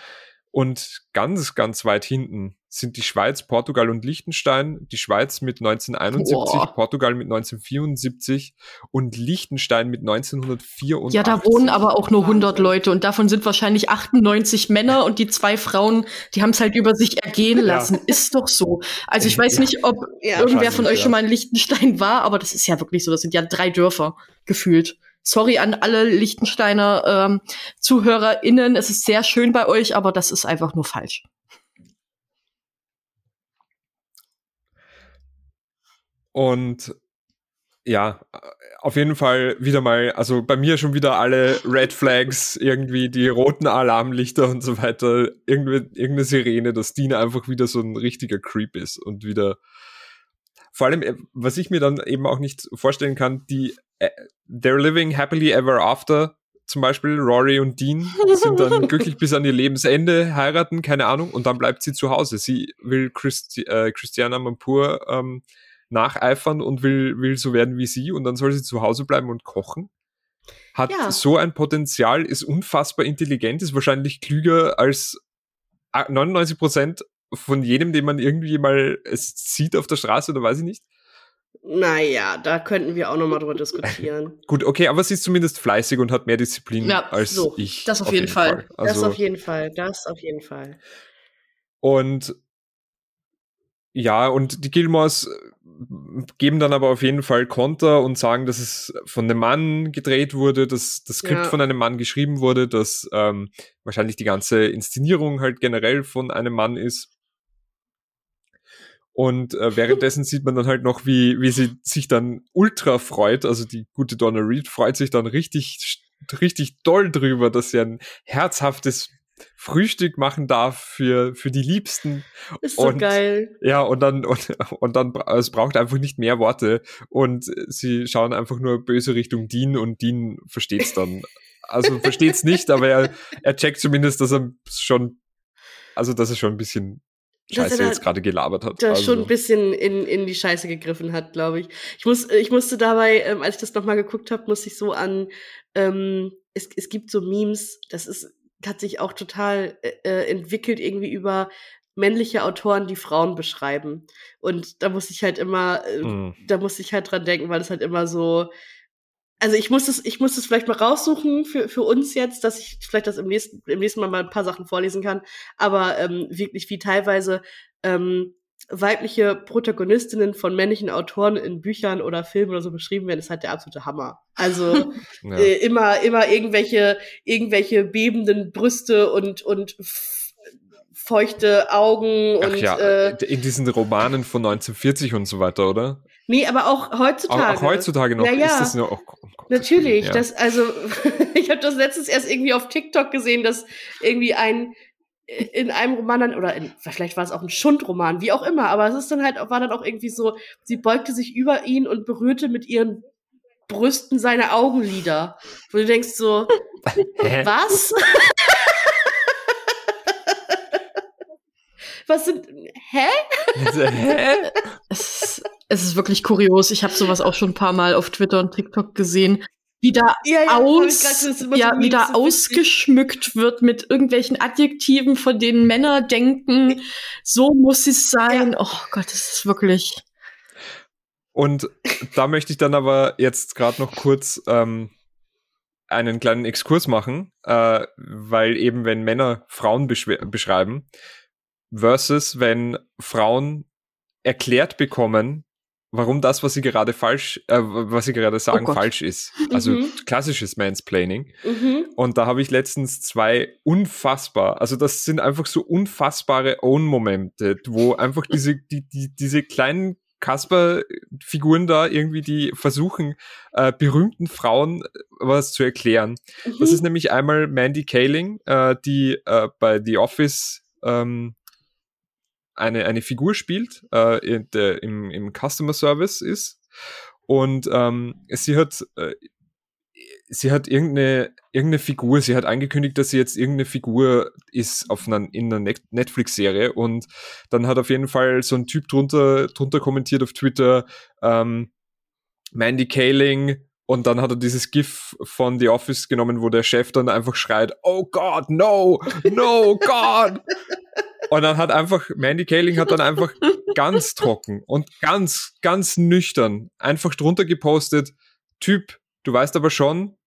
Und ganz, ganz weit hinten sind die Schweiz, Portugal und Liechtenstein. Die Schweiz mit 1971, Boah. Portugal mit 1974 und Liechtenstein mit 1984. Ja, da wohnen aber auch nur 100 Wahnsinn. Leute und davon sind wahrscheinlich 98 Männer und die zwei Frauen, die haben es halt über sich ergehen Ja. lassen. Ist doch so. Also ich weiß Ja. nicht, ob Ja, irgendwer von euch ja. schon mal in Liechtenstein war, aber das ist ja wirklich so. Das sind ja drei Dörfer gefühlt. Sorry an alle Liechtensteiner ähm, ZuhörerInnen. Es ist sehr schön bei euch, aber das ist einfach nur falsch. Und ja, auf jeden Fall wieder mal, also bei mir schon wieder alle Red Flags, irgendwie die roten Alarmlichter und so weiter, irgendwie, irgendeine Sirene, dass Dina einfach wieder so ein richtiger Creep ist und wieder, vor allem, äh, was ich mir dann eben auch nicht vorstellen kann, die They're living happily ever after, zum Beispiel Rory und Dean sind dann glücklich bis an ihr Lebensende, heiraten, keine Ahnung, und dann bleibt sie zu Hause. Sie will Christi äh, Christiana Mampur ähm, nacheifern und will, will so werden wie sie und dann soll sie zu Hause bleiben und kochen. Hat Ja. so ein Potenzial, ist unfassbar intelligent, ist wahrscheinlich klüger als 99 Prozent von jedem, den man irgendwie mal es sieht auf der Straße oder weiß ich nicht. Naja, da könnten wir auch noch mal drüber diskutieren. Gut, okay, aber sie ist zumindest fleißig und hat mehr Disziplin Ja, als so, ich. das auf jeden Fall. das Also, auf jeden Fall, das auf jeden Fall. Und ja, und die Gilmores äh, geben dann aber auf jeden Fall Konter und sagen, dass es von einem Mann gedreht wurde, dass das Skript Ja. von einem Mann geschrieben wurde, dass ähm, wahrscheinlich die ganze Inszenierung halt generell von einem Mann ist. Und äh, währenddessen sieht man dann halt noch, wie, wie sie sich dann ultra freut. Also die gute Donna Reed freut sich dann richtig, richtig doll drüber, dass sie ein herzhaftes Frühstück machen darf für, für die Liebsten. Ist so Und- geil. Ja, und dann, und, und dann, es braucht einfach nicht mehr Worte. Und sie schauen einfach nur böse Richtung Dean und Dean versteht's dann. Also versteht's nicht, aber er, er checkt zumindest, dass er schon, also dass er schon ein bisschen Scheiße er da- jetzt gerade gelabert hat. Da also, schon ein bisschen in, in die Scheiße gegriffen hat, glaube ich. Ich, muss, ich musste dabei, ähm, als ich das nochmal geguckt habe, musste ich so an, ähm, es, es gibt so Memes, das ist, hat sich auch total äh, äh, entwickelt irgendwie über männliche Autoren, die Frauen beschreiben. Und da musste ich halt immer, äh, mh. da musste ich halt dran denken, weil es halt immer so. Also ich muss es, ich muss es vielleicht mal raussuchen für, für uns jetzt, dass ich vielleicht das im nächsten, im nächsten Mal mal ein paar Sachen vorlesen kann. Aber ähm, wirklich wie teilweise ähm, weibliche Protagonistinnen von männlichen Autoren in Büchern oder Filmen oder so beschrieben werden, ist halt der absolute Hammer. Also ja. äh, immer, immer irgendwelche, irgendwelche bebenden Brüste und, und feuchte Augen Ach und ja, äh, in diesen Romanen von 1940 und so weiter, oder? Nee, aber auch heutzutage. Auch, auch heutzutage noch ja, ja. ist das nur. Oh, oh Gott, Natürlich, ja. das also ich habe das letztens erst irgendwie auf TikTok gesehen, dass irgendwie ein in einem Roman dann, oder in, vielleicht war es auch ein Schundroman, wie auch immer, aber es ist dann halt, war dann auch irgendwie so, sie beugte sich über ihn und berührte mit ihren Brüsten seine Augenlider. Wo du denkst so, Hä? was? was sind, hä? Hä? Es ist, wirklich kurios. Ich habe sowas auch schon ein paar Mal auf Twitter und TikTok gesehen. Wie da, Ja, ja, aus, gesagt, ja, wie da so witzig. ausgeschmückt wird mit irgendwelchen Adjektiven, von denen Männer denken, so muss es sein. Oh Gott, das ist wirklich. Und da möchte ich dann aber jetzt gerade noch kurz ähm, einen kleinen Exkurs machen, äh, weil eben wenn Männer Frauen beschreiben, versus wenn Frauen erklärt bekommen, warum das, was sie gerade falsch, äh, was sie gerade sagen, Gott. falsch ist. Also Mhm. klassisches Mansplaining. Mhm. Und da habe ich letztens zwei unfassbar, also das sind einfach so unfassbare Own-Momente, wo einfach diese, die, die, diese kleinen Kasper-Figuren da irgendwie, die versuchen, äh, berühmten Frauen äh, was zu erklären. Das Mhm. ist nämlich einmal Mandy Kaling, äh, die äh, bei The Office ähm, eine, eine Figur spielt, äh, der, im, im Customer Service ist. Und ähm, sie hat äh, sie hat irgendeine, irgendeine Figur, sie hat angekündigt, dass sie jetzt irgendeine Figur ist auf einer, in einer Net- Netflix-Serie und dann hat auf jeden Fall so ein Typ drunter, drunter kommentiert auf Twitter, ähm, Mandy Kaling und dann hat er dieses GIF von The Office genommen, wo der Chef dann einfach schreit, oh God, no, no, God. Und dann hat einfach, Mandy Kaling hat dann einfach ganz trocken und ganz, ganz nüchtern einfach drunter gepostet, Typ, du weißt aber schon,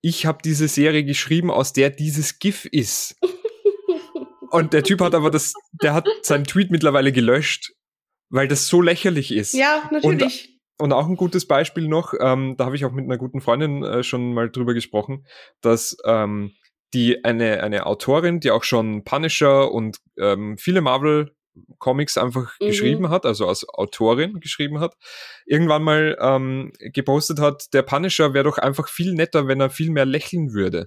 ich habe diese Serie geschrieben, aus der dieses GIF ist. Und der Typ hat aber das, der hat seinen Tweet mittlerweile gelöscht, weil das so lächerlich ist. Ja, natürlich. Und auch ein gutes Beispiel noch, ähm, da habe ich auch mit einer guten Freundin äh, schon mal drüber gesprochen, dass ähm, die eine, eine Autorin, die auch schon Punisher und ähm, viele Marvel Comics einfach Mhm. geschrieben hat, also als Autorin geschrieben hat, irgendwann mal ähm, gepostet hat, der Punisher wäre doch einfach viel netter, wenn er viel mehr lächeln würde.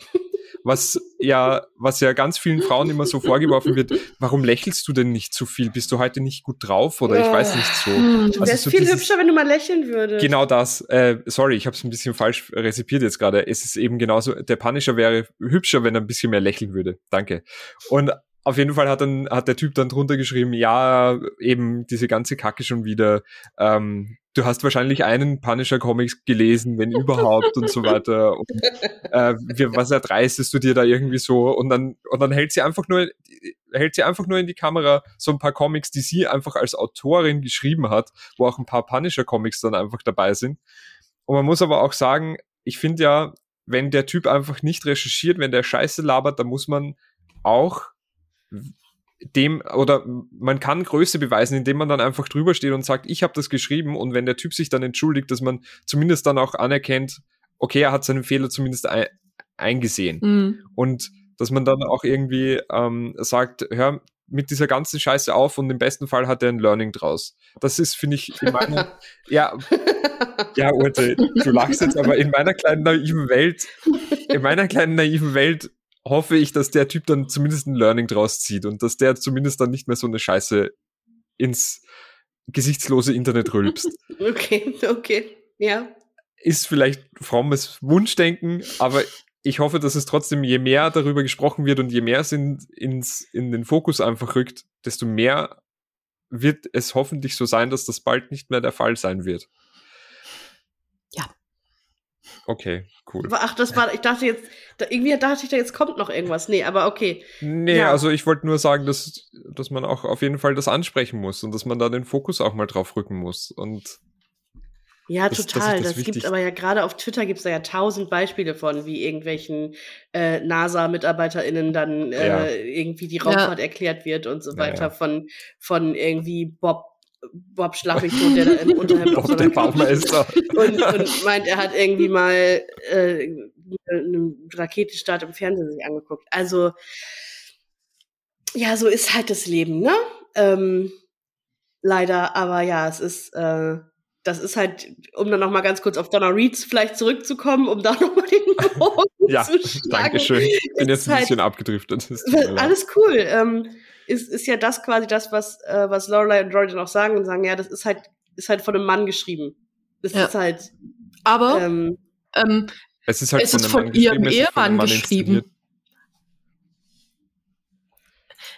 Was ja, was ja ganz vielen Frauen immer so vorgeworfen wird, warum lächelst du denn nicht zu viel? Bist du heute nicht gut drauf oder ich weiß nicht so. Hm. Also Wäre es so viel dieses- hübscher, wenn du mal lächeln würdest. Genau das. Äh, sorry, ich habe es ein bisschen falsch rezipiert jetzt gerade. Es ist eben genauso, der Punisher wäre hübscher, wenn er ein bisschen mehr lächeln würde. Danke. Und auf jeden Fall hat dann hat der Typ dann drunter geschrieben, ja, eben diese ganze Kacke schon wieder. Ähm, du hast wahrscheinlich einen Punisher Comics gelesen, wenn überhaupt und so weiter. Und, äh, wie, was erdreistest du dir da irgendwie so? Und dann und dann hält sie einfach nur hält sie einfach nur in die Kamera so ein paar Comics, die sie einfach als Autorin geschrieben hat, wo auch ein paar Punisher-Comics dann einfach dabei sind. Und man muss aber auch sagen, ich finde ja, wenn der Typ einfach nicht recherchiert, wenn der Scheiße labert, dann muss man auch dem oder man kann Größe beweisen, indem man dann einfach drüber steht und sagt, ich habe das geschrieben und wenn der Typ sich dann entschuldigt, dass man zumindest dann auch anerkennt, okay, er hat seinen Fehler zumindest ein, eingesehen Hm. und dass man dann auch irgendwie ähm, sagt, hör mit dieser ganzen Scheiße auf und im besten Fall hat er ein Learning draus. Das ist, finde ich, in meiner, ja, ja, Urte, du lachst jetzt, aber in meiner kleinen naiven Welt, in meiner kleinen naiven Welt hoffe ich, dass der Typ dann zumindest ein Learning draus zieht und dass der zumindest dann nicht mehr so eine Scheiße ins gesichtslose Internet rülpst. Okay, okay. Ja. Ist vielleicht frommes Wunschdenken, aber ich hoffe, dass es trotzdem, je mehr darüber gesprochen wird und je mehr es in, ins, in den Fokus einfach rückt, desto mehr wird es hoffentlich so sein, dass das bald nicht mehr der Fall sein wird. Okay, cool. Ach, das war, ich dachte jetzt, da, irgendwie dachte ich, da jetzt kommt noch irgendwas. Nee, aber okay. Nee, Ja. also ich wollte nur sagen, dass, dass man auch auf jeden Fall das ansprechen muss und dass man da den Fokus auch mal drauf rücken muss. Und Ja, das, total. Das, das, das gibt aber ja gerade auf Twitter gibt es da ja tausend Beispiele von, wie irgendwelchen äh, NASA-MitarbeiterInnen dann äh, ja. irgendwie die Raumfahrt ja. erklärt wird und so weiter ja, von, von irgendwie Bob Bob Schlappig, der da im Unterhemd Bob, der Baumeister. Und, und meint, er hat irgendwie mal äh, einen Raketenstart im Fernsehen sich angeguckt. Also, ja, so ist halt das Leben, ne? Ähm, leider, aber ja, es ist, äh, das ist halt, um dann nochmal ganz kurz auf Donna Reeds vielleicht zurückzukommen, um da nochmal den Bogen ja, zu schlagen. danke schön. Ich bin jetzt ein halt, bisschen abgedriftet. Alles cool. Ähm, ist, ist ja das quasi das, was, äh, was Lorelei und Rory dann auch sagen und sagen, ja, das ist halt, ist halt von einem Mann geschrieben. Das ja. ist halt. Aber ähm, ähm, es ist halt es von, ist von ihrem Ehemann geschrieben.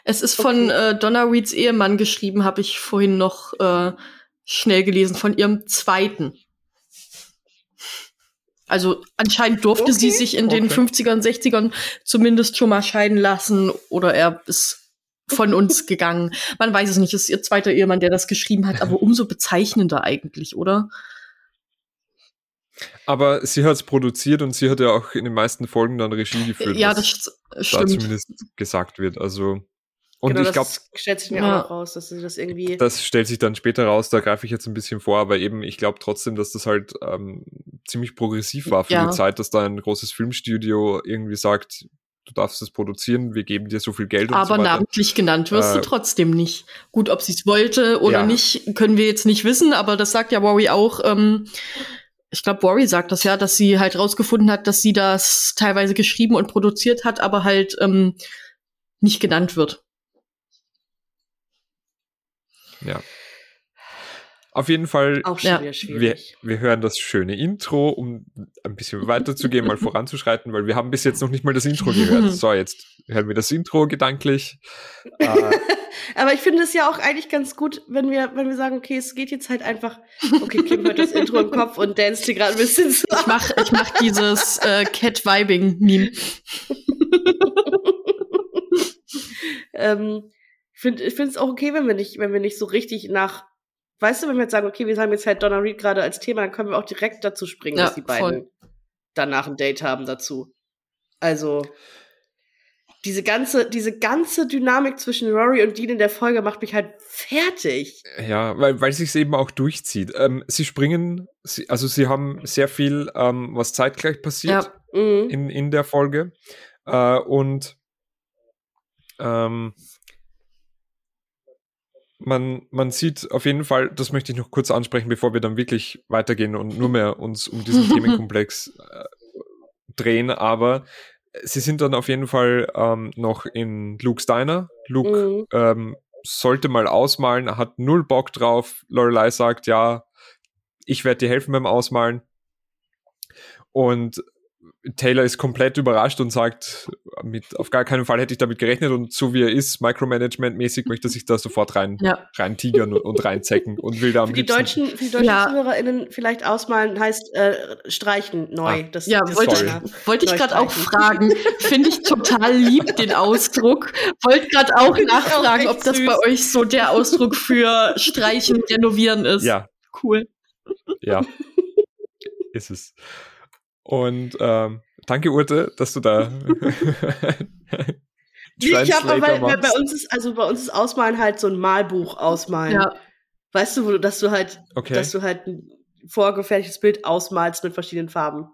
Es ist von äh, Donna Reeds Ehemann geschrieben, habe ich vorhin noch äh, schnell gelesen, von ihrem zweiten. Also anscheinend durfte okay. sie sich in okay. den 50ern, 60ern zumindest schon mal scheiden lassen oder er ist von uns gegangen. Man weiß es nicht, es ist ihr zweiter Ehemann, der das geschrieben hat, aber umso bezeichnender eigentlich, oder? Aber sie hat es produziert und sie hat ja auch in den meisten Folgen dann Regie geführt. Ja, das stimmt. Da zumindest gesagt wird. Also und genau, ich glaube, stellt sich mir ja. auch raus, dass sie das irgendwie. Das stellt sich dann später raus, da greife ich jetzt ein bisschen vor, aber eben, ich glaube trotzdem, dass das halt ähm, ziemlich progressiv war für ja. die Zeit, dass da ein großes Filmstudio irgendwie sagt, du darfst es produzieren, wir geben dir so viel Geld. Aber so namentlich genannt wirst äh, du trotzdem nicht. Gut, ob sie es wollte oder ja. nicht, können wir jetzt nicht wissen, aber das sagt ja Rory auch. Ähm, ich glaube, Rory sagt das ja, dass sie halt rausgefunden hat, dass sie das teilweise geschrieben und produziert hat, aber halt ähm, nicht genannt wird. Ja. Auf jeden Fall, Auch schon wieder schwierig. Wir, wir hören das schöne Intro, um ein bisschen weiterzugehen, mal voranzuschreiten, weil wir haben bis jetzt noch nicht mal das Intro gehört. So, jetzt hören wir das Intro gedanklich. Äh, Aber ich finde es ja auch eigentlich ganz gut, wenn wir, wenn wir sagen, okay, es geht jetzt halt einfach, okay, Kim hört das Intro im Kopf und dance hier gerade ein bisschen so. Ich mach, ich mach dieses äh, Cat-Vibing-Meme. ähm, finde ich finde es auch okay, wenn wir nicht, wenn wir nicht so richtig nach, weißt du, wenn wir jetzt sagen, okay, wir haben jetzt halt Donna Reed gerade als Thema, dann können wir auch direkt dazu springen, ja, dass die beiden voll. danach ein Date haben dazu. Also diese ganze, diese ganze Dynamik zwischen Rory und Dean in der Folge macht mich halt fertig. Ja, weil, weil sich eben auch durchzieht. Ähm, sie springen, sie, also sie haben sehr viel, ähm, was zeitgleich passiert ja. mhm. in, in der Folge. Äh, und ähm, man, man sieht auf jeden Fall, das möchte ich noch kurz ansprechen, bevor wir dann wirklich weitergehen und nur mehr uns um diesen Themenkomplex äh, drehen, aber sie sind dann auf jeden Fall ähm, noch in Luke's Diner. Luke mhm. ähm, sollte mal ausmalen, hat null Bock drauf. Lorelei sagt, ja, ich werde dir helfen beim Ausmalen. Und Taylor ist komplett überrascht und sagt, mit, auf gar keinen Fall hätte ich damit gerechnet und so wie er ist, Micromanagement-mäßig, möchte er sich da sofort rein, ja. rein tigern und, und reinzecken und will da am für die deutschen, Für die deutschen ja. ZuhörerInnen vielleicht ausmalen heißt äh, streichen neu. Ah, das, ja, das wollte ich, wollte ich gerade auch fragen. Finde ich total lieb, den Ausdruck. Wollte gerade auch nachfragen, auch ob das süß. bei euch so der Ausdruck für streichen, renovieren ist. Ja. Cool. Ja. ist es. Und ähm, danke, Urte, dass du da. ich habe weil, weil bei uns ist, also bei uns ist Ausmalen halt so ein Malbuch ausmalen. Ja. Weißt du, wo, dass du halt, okay. dass du halt ein vorgefertigtes Bild ausmalst mit verschiedenen Farben.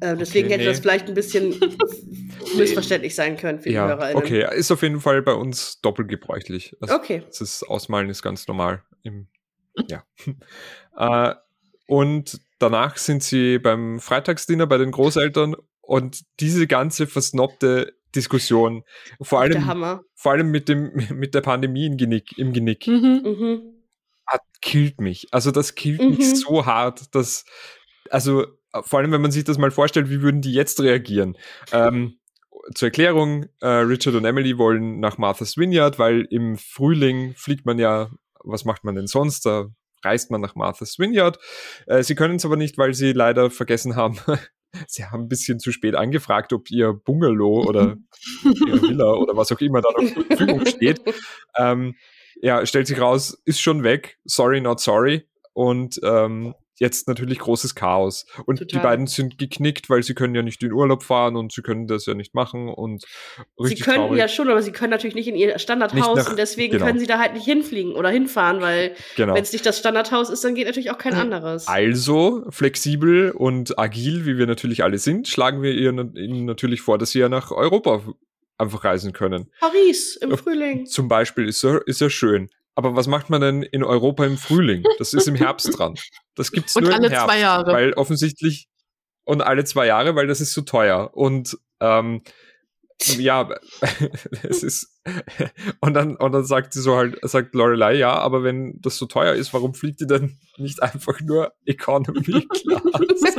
Äh, deswegen okay, hätte nee. das vielleicht ein bisschen missverständlich sein können für die ja, HörerInnen. Okay, ist auf jeden Fall bei uns doppelt gebräuchlich. Also okay. Das Ausmalen ist ganz normal. Im, ja. äh, und danach sind sie beim Freitagsdinner bei den Großeltern und diese ganze versnobte Diskussion, vor allem, vor allem mit dem, mit der Pandemie im Genick, im Genick mhm. mhm. hat, killt mich. Also das killt mhm. mich so hart, dass, also, vor allem, wenn man sich das mal vorstellt, wie würden die jetzt reagieren? Ähm, zur Erklärung, äh, Richard und Emily wollen nach Martha's Vineyard, weil im Frühling fliegt man ja, was macht man denn sonst? Da reist man nach Martha's Vineyard. Äh, sie können es aber nicht, weil sie leider vergessen haben, sie haben ein bisschen zu spät angefragt, ob ihr Bungalow oder ihre Villa oder was auch immer da noch zur Verfügung steht. Ähm, ja, stellt sich raus, ist schon weg. Sorry, not sorry. Und ähm, jetzt natürlich großes Chaos. Und Total. die beiden sind geknickt, weil sie können ja nicht in Urlaub fahren und sie können das ja nicht machen und Sie können traurig. ja schon, aber sie können natürlich nicht in ihr Standardhaus nach- und deswegen genau. können sie da halt nicht hinfliegen oder hinfahren, weil genau. wenn es nicht das Standardhaus ist, dann geht natürlich auch kein Ja. anderes. Also flexibel und agil, wie wir natürlich alle sind, schlagen wir ihr- ihnen natürlich vor, dass sie ja nach Europa einfach reisen können. Paris im Ja. Frühling. Zum Beispiel ist ja, ist ja schön. Aber was macht man denn in Europa im Frühling? Das ist im Herbst dran. Das gibt's Und nur alle im Herbst, zwei Jahre. weil offensichtlich und alle zwei Jahre, weil das ist so teuer und ähm, ja, es ist und dann und dann sagt sie so halt sagt Lorelei ja, aber wenn das so teuer ist, warum fliegt ihr denn nicht einfach nur Economy Class?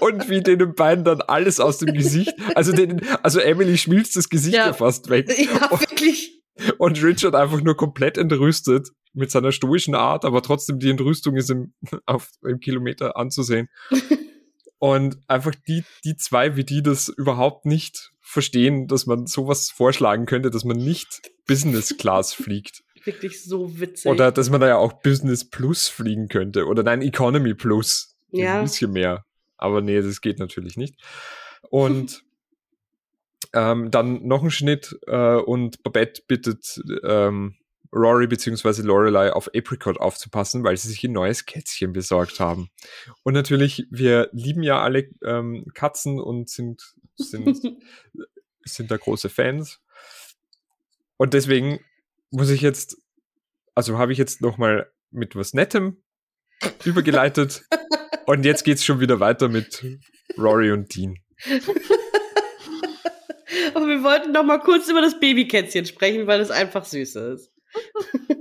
und wie denen beiden dann alles aus dem Gesicht, also den, also Emily schmilzt das Gesicht ja, Ja. fast weg ja, wirklich. Und Richard einfach nur komplett entrüstet mit seiner stoischen Art, aber trotzdem die Entrüstung ist im, auf, im Kilometer anzusehen. Und einfach die, die zwei, wie die das überhaupt nicht verstehen, dass man sowas vorschlagen könnte, dass man nicht Business Class fliegt. Wirklich so witzig. Oder dass man da ja auch Business Plus fliegen könnte. Oder nein, Economy Plus. Ja. Ein bisschen mehr. Aber nee, das geht natürlich nicht. Und ähm, dann noch ein Schnitt äh, und Babette bittet ähm, Rory bzw. Lorelei auf Apricot aufzupassen, weil sie sich ein neues Kätzchen besorgt haben. Und natürlich, wir lieben ja alle ähm, Katzen und sind, sind, sind da große Fans. Und deswegen muss ich jetzt, also habe ich jetzt nochmal mit was Nettem übergeleitet. und jetzt geht's schon wieder weiter mit Rory und Dean. Aber wir wollten noch mal kurz über das Babykätzchen sprechen, weil es einfach süß ist.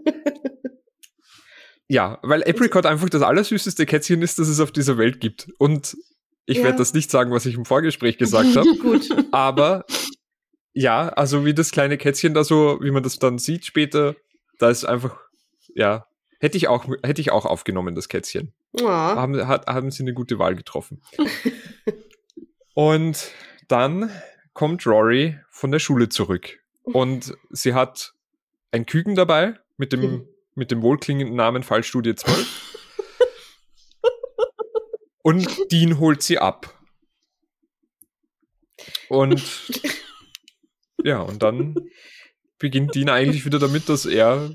Ja, weil Apricot einfach das allersüßeste Kätzchen ist, das es auf dieser Welt gibt. Und ich Ja. werde das nicht sagen, was ich im Vorgespräch gesagt habe, Gut. aber ja, also wie das kleine Kätzchen da so, wie man das dann sieht später, da ist einfach, ja, hätte ich auch, hätte ich auch aufgenommen, das Kätzchen. Oh. Haben, hat, haben sie eine gute Wahl getroffen. Und dann kommt Rory von der Schule zurück. Und sie hat ein Küken dabei mit dem, mit dem wohlklingenden Namen Fallstudie 12. Und Dean holt sie ab. Und ja, und dann beginnt Dean eigentlich wieder damit, dass er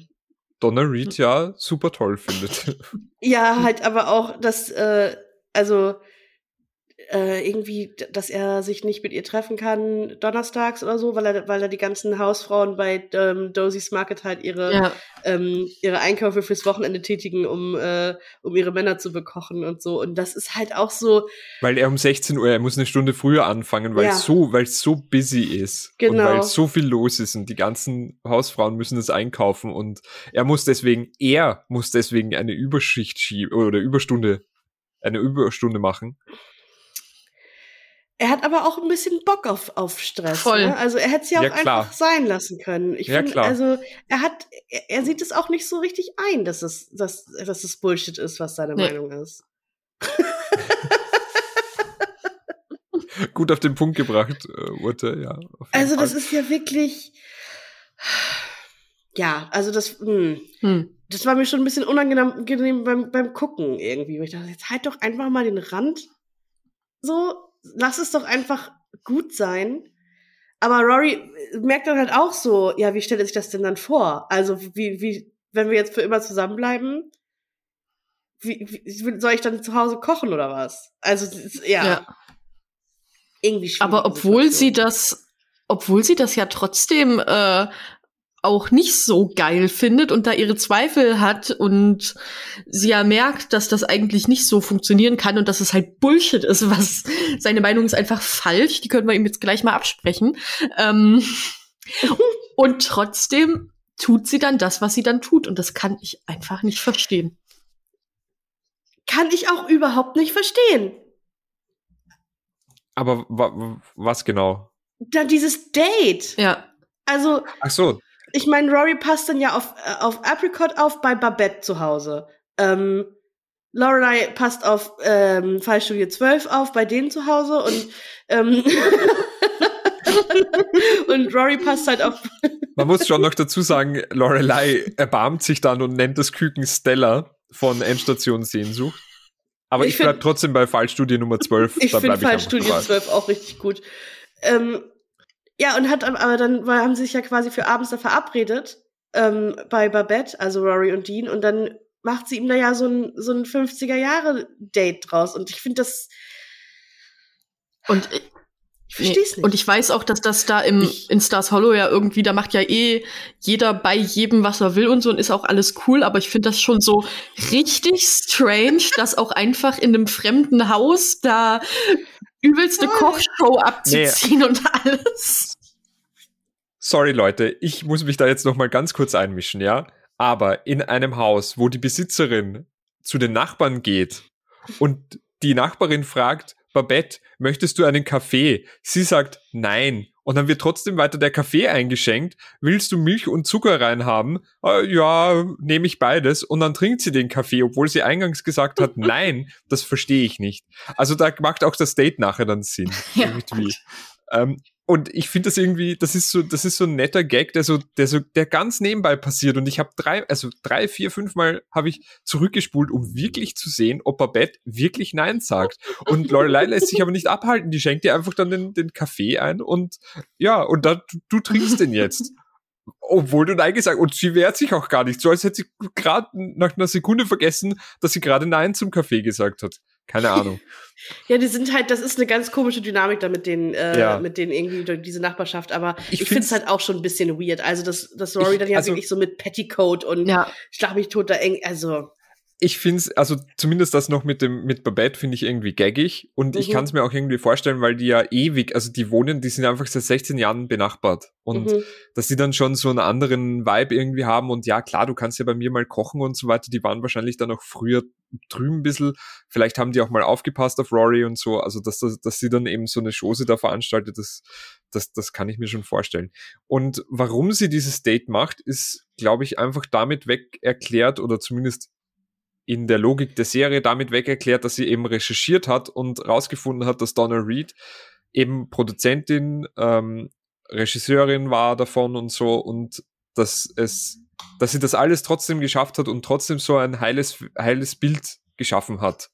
Donna Reed ja super toll findet. Ja, halt aber auch, dass, äh, also äh, irgendwie, dass er sich nicht mit ihr treffen kann donnerstags oder so, weil er, weil er die ganzen Hausfrauen bei ähm, Dosie's Market halt ihre, Ja. ähm, ihre Einkäufe fürs Wochenende tätigen, um, äh, um ihre Männer zu bekochen und so. Und das ist halt auch so, Weil er um 16 Uhr, er muss eine Stunde früher anfangen, weil Ja. es so, weil es so busy ist. Und Genau. weil so viel los ist und die ganzen Hausfrauen müssen es einkaufen und er muss deswegen, er muss deswegen eine Überschicht schieben oder Überstunde, eine Überstunde machen. Er hat aber auch ein bisschen Bock auf, auf Stress. Voll. Ne? Also er hätte es ja auch Ja, klar. einfach sein lassen können. Ich Ja, finde, klar. also er hat, er, er sieht es auch nicht so richtig ein, dass es, dass, dass es Bullshit ist, was seine Nee. Meinung ist. Gut auf den Punkt gebracht, äh, Urte, ja. Also das Fall. ist ja wirklich, ja, also das, hm, Hm. das war mir schon ein bisschen unangenehm beim, beim Gucken irgendwie. Ich dachte, jetzt halt doch einfach mal den Rand so, lass es doch einfach gut sein. Aber Rory merkt dann halt auch so, ja, wie stellt er sich das denn dann vor? Also, wie, wie, wenn wir jetzt für immer zusammenbleiben, wie, wie soll ich dann zu Hause kochen oder was? Also, ja, Ja. irgendwie schwierig. Aber obwohl sie das, obwohl sie das ja trotzdem äh, auch nicht so geil findet und da ihre Zweifel hat und sie ja merkt, dass das eigentlich nicht so funktionieren kann und dass es halt Bullshit ist, was seine Meinung ist einfach falsch. Die können wir ihm jetzt gleich mal absprechen. Ähm, und trotzdem tut sie dann das, was sie dann tut und das kann ich einfach nicht verstehen. Kann ich auch überhaupt nicht verstehen. Aber wa wa- was genau? Dann dieses Date. Ja, Also, Ach so, ich meine, Rory passt dann ja auf, äh, auf Apricot auf bei Babette zu Hause. Ähm, Lorelei passt auf ähm, Fallstudie 12 auf bei denen zu Hause und ähm, und Rory passt halt auf man muss schon noch dazu sagen, Lorelei erbarmt sich dann und nennt das Küken Stella. von Endstation Sehnsucht. Aber Ich ich, bleib trotzdem bei Fallstudie Nummer 12. Ich finde Fallstudie dabei. 12 auch richtig gut. Ähm, ja, und hat aber dann weil haben sie sich ja quasi für abends da verabredet ähm, bei Babette, also Rory und Dean, und dann macht sie ihm da ja so ein, so ein 50er-Jahre-Date draus. Und ich finde das, Und ich verstehe es Nee. nicht. Und ich weiß auch, dass das da im, Ich- in Stars Hollow ja irgendwie, da macht ja eh jeder bei jedem, was er will und so und ist auch alles cool, aber ich finde das schon so richtig strange, dass auch einfach in einem fremden Haus da übelste Kochshow abzuziehen und alles. Sorry, Leute, ich muss mich da jetzt noch mal ganz kurz einmischen, ja? Aber in einem Haus, wo die Besitzerin zu den Nachbarn geht und die Nachbarin fragt, Babette, möchtest du einen Kaffee? Sie sagt nein. Und dann wird trotzdem weiter der Kaffee eingeschenkt. Willst du Milch und Zucker reinhaben? Äh, ja, nehme ich beides. Und dann trinkt sie den Kaffee, obwohl sie eingangs gesagt hat, nein, das verstehe ich nicht. Also da macht auch das Date nachher dann Sinn. Ja, irgendwie. Ähm, und ich finde das irgendwie, das ist so, das ist so ein netter Gag, der so, der so, der ganz nebenbei passiert. Und ich habe drei, also drei, vier, fünf Mal habe ich zurückgespult, um wirklich zu sehen, ob Babette wirklich Nein sagt. Und Lorelei lässt sich aber nicht abhalten. Die schenkt dir einfach dann den, den Kaffee ein und ja, und dann du, du trinkst den jetzt. Obwohl du Nein gesagt und sie wehrt sich auch gar nicht. So als hätte sie gerade nach einer Sekunde vergessen, dass sie gerade Nein zum Kaffee gesagt hat. Keine Ahnung. ja, die sind halt, das ist eine ganz komische Dynamik da mit denen, äh, Ja. mit denen irgendwie durch diese Nachbarschaft. Aber Ich ich, finde es find's- halt auch schon ein bisschen weird. Also, dass, dass Rory Ich- dann ja also- wirklich so mit Petticoat und Ja, Schlag mich tot da eng, also. Ich finde es, also zumindest das noch mit dem mit Babette finde ich irgendwie gaggig und ich Mhm. kann es mir auch irgendwie vorstellen, weil die ja ewig, also die wohnen, die sind einfach seit 16 Jahren benachbart und mhm. dass die dann schon so einen anderen Vibe irgendwie haben und ja klar, du kannst ja bei mir mal kochen und so weiter, die waren wahrscheinlich dann auch früher drüben ein bisschen, vielleicht haben die auch mal aufgepasst auf Rory und so, also dass, dass, dass sie dann eben so eine Chose da veranstaltet, das, das, das kann ich mir schon vorstellen. Und warum sie dieses Date macht, ist, glaube ich, einfach damit weg erklärt oder zumindest in der Logik der Serie damit weg erklärt, dass sie eben recherchiert hat und rausgefunden hat, dass Donna Reed eben Produzentin, ähm, Regisseurin war davon und so und dass es, dass sie das alles trotzdem geschafft hat und trotzdem so ein heiles, heiles Bild geschaffen hat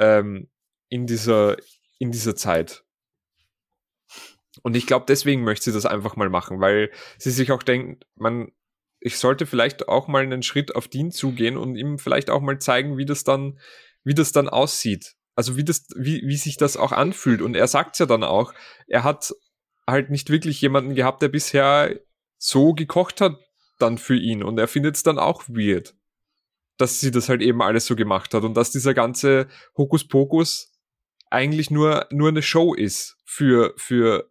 ähm, in dieser in dieser Zeit. Und ich glaube, deswegen möchte sie das einfach mal machen, weil sie sich auch denkt, man, ich sollte vielleicht auch mal einen Schritt auf Dean zugehen und ihm vielleicht auch mal zeigen, wie das dann, wie das dann aussieht. Also wie das, wie, wie sich das auch anfühlt. Und er sagt ja dann auch, er hat halt nicht wirklich jemanden gehabt, der bisher so gekocht hat dann für ihn. Und er findet es dann auch weird, dass sie das halt eben alles so gemacht hat und dass dieser ganze Hokuspokus eigentlich nur, nur eine Show ist für, für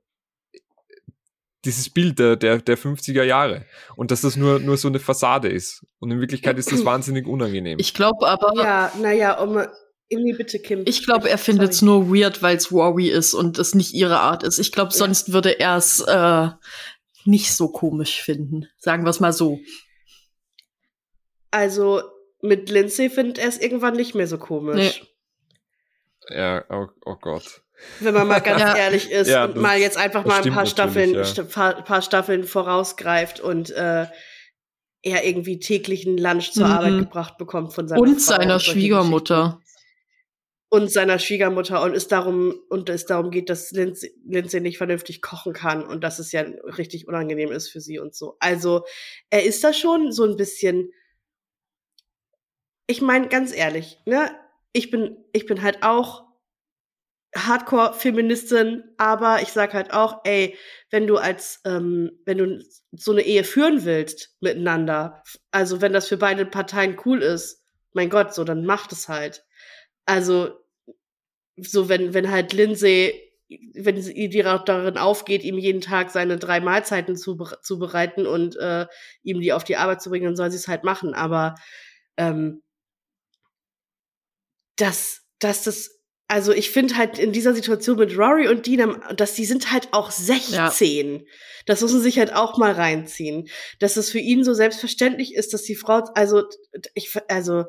dieses Bild der, der, der 50er Jahre. Und dass das nur, nur so eine Fassade ist. Und in Wirklichkeit ist das wahnsinnig unangenehm. ich glaube aber, Ja, naja, um. Nee, bitte, Kim. ich glaube, er findet es nur weird, weil es Rory ist und es nicht ihre Art ist. Ich glaube, Ja. sonst würde er es äh, nicht so komisch finden. Sagen wir es mal so. Also, mit Lindsay findet er es irgendwann nicht mehr so komisch. ja, oh, oh Gott. Wenn man mal ganz Ja. ehrlich ist Ja, und mal jetzt einfach mal ein paar Staffeln, ja. st paar, paar Staffeln vorausgreift und äh, er irgendwie täglichen Lunch zur Mhm. Arbeit gebracht bekommt von seiner Und Frau seiner solche Schwiegermutter. Und seiner Schwiegermutter und es darum und es darum geht, dass Lindsay, Lindsay nicht vernünftig kochen kann und dass es ja richtig unangenehm ist für sie und so. Also er ist da schon so ein bisschen. Ich meine ganz ehrlich, ne? Ich bin ich bin halt auch Hardcore-Feministin, aber ich sag halt auch, ey, wenn du als, ähm, wenn du so eine Ehe führen willst miteinander, also wenn das für beide Parteien cool ist, mein Gott, so, dann macht es halt. Also, so, wenn, wenn halt Lindsay, wenn sie darin aufgeht, ihm jeden Tag seine drei Mahlzeiten zu, zubereiten und äh, ihm die auf die Arbeit zu bringen, dann soll sie es halt machen. Aber ähm, dass, dass das also ich finde halt in dieser Situation mit Rory und Dean, dass die sind halt auch 16. Das muss man sich halt auch mal reinziehen. Dass es für ihn so selbstverständlich ist, dass die Frau, also ich, also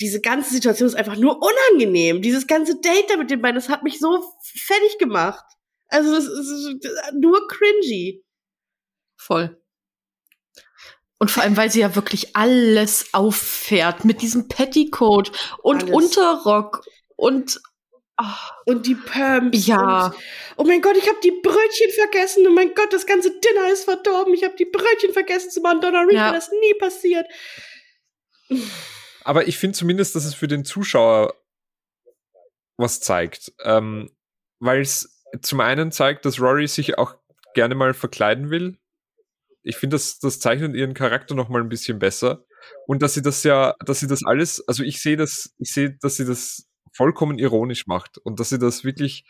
diese ganze Situation ist einfach nur unangenehm. Dieses ganze Date da mit den beiden, das hat mich so fertig gemacht. Also das ist nur cringy. Voll. Und vor allem, weil sie ja wirklich alles auffährt mit diesem Petticoat und alles. Unterrock und oh. und die Pumps. Ja. Und, oh mein Gott, ich habe die Brötchen vergessen. Oh mein Gott, das ganze Dinner ist verdorben. Ich habe die Brötchen vergessen zu machen. Donna Reed, ja. das nie passiert. Aber ich finde zumindest, dass es für den Zuschauer was zeigt. Ähm, Weil es zum einen zeigt, dass Rory sich auch gerne mal verkleiden will. Ich finde, das, das zeichnet ihren Charakter noch mal ein bisschen besser. Und dass sie das ja, dass sie das alles, also ich sehe das, ich sehe, dass sie das vollkommen ironisch macht und dass sie das wirklich,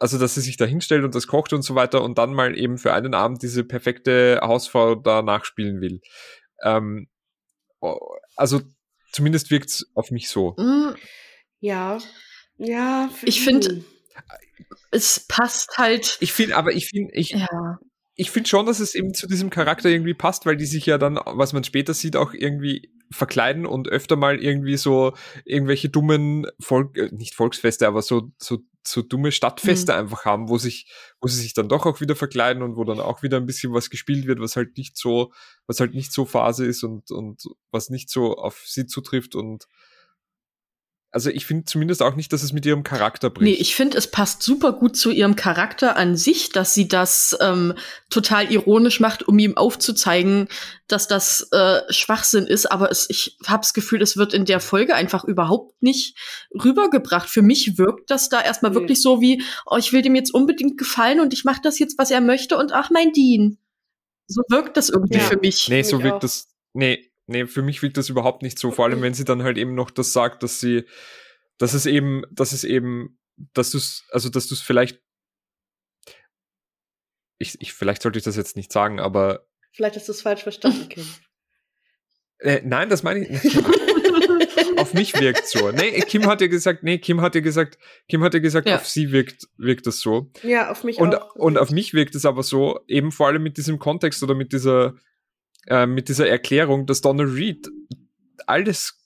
also dass sie sich da hinstellt und das kocht und so weiter und dann mal eben für einen Abend diese perfekte Hausfrau da nachspielen will. Ähm, also zumindest wirkt es auf mich so. Mm. Ja, ja. Ich finde, es passt halt. Ich finde, aber ich finde, ich, ja. Ich finde schon, dass es eben zu diesem Charakter irgendwie passt, weil die sich ja dann, was man später sieht, auch irgendwie verkleiden und öfter mal irgendwie so irgendwelche dummen Volk, äh, nicht Volksfeste, aber so, so, so dumme Stadtfeste mhm. einfach haben, wo sich, wo sie sich dann doch auch wieder verkleiden und wo dann auch wieder ein bisschen was gespielt wird, was halt nicht so, was halt nicht so Phase ist und, und was nicht so auf sie zutrifft und also ich finde zumindest auch nicht, dass es mit ihrem Charakter bricht. Nee, ich finde, es passt super gut zu ihrem Charakter an sich, dass sie das ähm, total ironisch macht, um ihm aufzuzeigen, dass das äh, Schwachsinn ist. Aber es, ich habe das Gefühl, es wird in der Folge einfach überhaupt nicht rübergebracht. Für mich wirkt das da erstmal nee. wirklich so wie, oh, ich will dem jetzt unbedingt gefallen und ich mache das jetzt, was er möchte und ach, mein Dean. So wirkt das irgendwie ja. für mich. Nee, so wirkt das. Nee, nee, für mich wirkt das überhaupt nicht so. Vor allem, wenn sie dann halt eben noch das sagt, dass sie, dass es eben, dass es eben, dass du es, also dass du es vielleicht, ich, ich, vielleicht sollte ich das jetzt nicht sagen, aber. Vielleicht hast du es falsch verstanden, Kim. Äh, nein, das meine ich nicht. auf mich wirkt so. Nee, Kim hat ja gesagt, nee, Kim hat ja gesagt, Kim hat ja gesagt, ja. auf sie wirkt, wirkt das so. Ja, auf mich und, auch. Und auf mich wirkt es aber so, eben vor allem mit diesem Kontext oder mit dieser, äh, mit dieser Erklärung, dass Donna Reed alles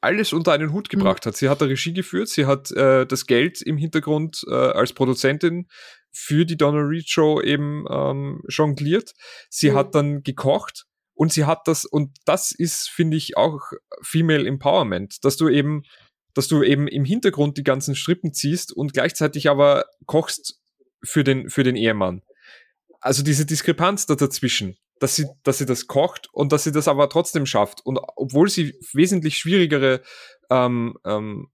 alles unter einen Hut mhm. gebracht mhm. hat. Sie hat da Regie geführt, sie hat äh, das Geld im Hintergrund äh, als Produzentin für die Donna Reed Show eben ähm, jongliert. Sie mhm. hat dann gekocht und sie hat das, und das ist, finde ich, auch Female Empowerment, dass du eben, dass du eben im Hintergrund die ganzen Strippen ziehst und gleichzeitig aber kochst für den, für den Ehemann. Also diese Diskrepanz da dazwischen dass sie, dass sie das kocht und dass sie das aber trotzdem schafft. Und obwohl sie wesentlich schwierigere ähm, ähm,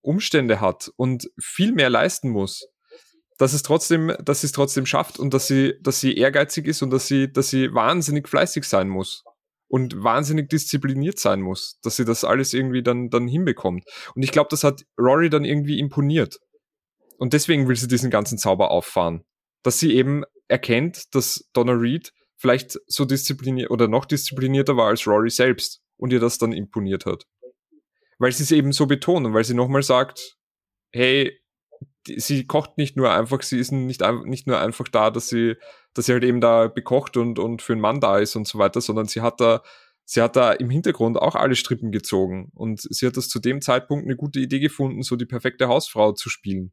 Umstände hat und viel mehr leisten muss, dass es trotzdem, dass sie es trotzdem schafft und dass sie, dass sie ehrgeizig ist und dass sie, dass sie wahnsinnig fleißig sein muss und wahnsinnig diszipliniert sein muss, dass sie das alles irgendwie dann, dann hinbekommt. Und ich glaube, das hat Rory dann irgendwie imponiert. Und deswegen will sie diesen ganzen Zauber auffahren. Dass sie eben erkennt, dass Donna Reed vielleicht so diszipliniert oder noch disziplinierter war als Rory selbst und ihr das dann imponiert hat. Weil sie es eben so betont und weil sie nochmal sagt, hey, sie kocht nicht nur einfach, sie ist nicht, nicht nur einfach da, dass sie, dass sie halt eben da bekocht und, und für einen Mann da ist und so weiter, sondern sie hat da, sie hat da im Hintergrund auch alle Strippen gezogen und sie hat das zu dem Zeitpunkt eine gute Idee gefunden, so die perfekte Hausfrau zu spielen.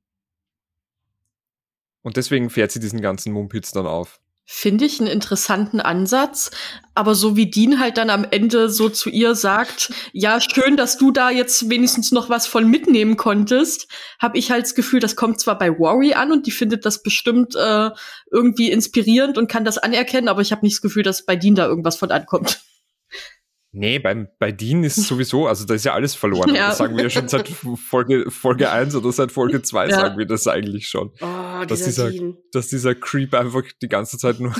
Und deswegen fährt sie diesen ganzen Mumpitz dann auf. Finde ich einen interessanten Ansatz. Aber so wie Dean halt dann am Ende so zu ihr sagt, ja, schön, dass du da jetzt wenigstens noch was von mitnehmen konntest, habe ich halt das Gefühl, das kommt zwar bei Worry an und die findet das bestimmt äh, irgendwie inspirierend und kann das anerkennen, aber ich habe nicht das Gefühl, dass bei Dean da irgendwas von ankommt. Nee, beim, bei Dean ist sowieso, also da ist ja alles verloren. Ja. Das sagen wir ja schon seit Folge, Folge 1 oder seit Folge 2 ja. sagen wir das eigentlich schon. Oh, dass, dieser, Dean. dass dieser Creep einfach die ganze Zeit nur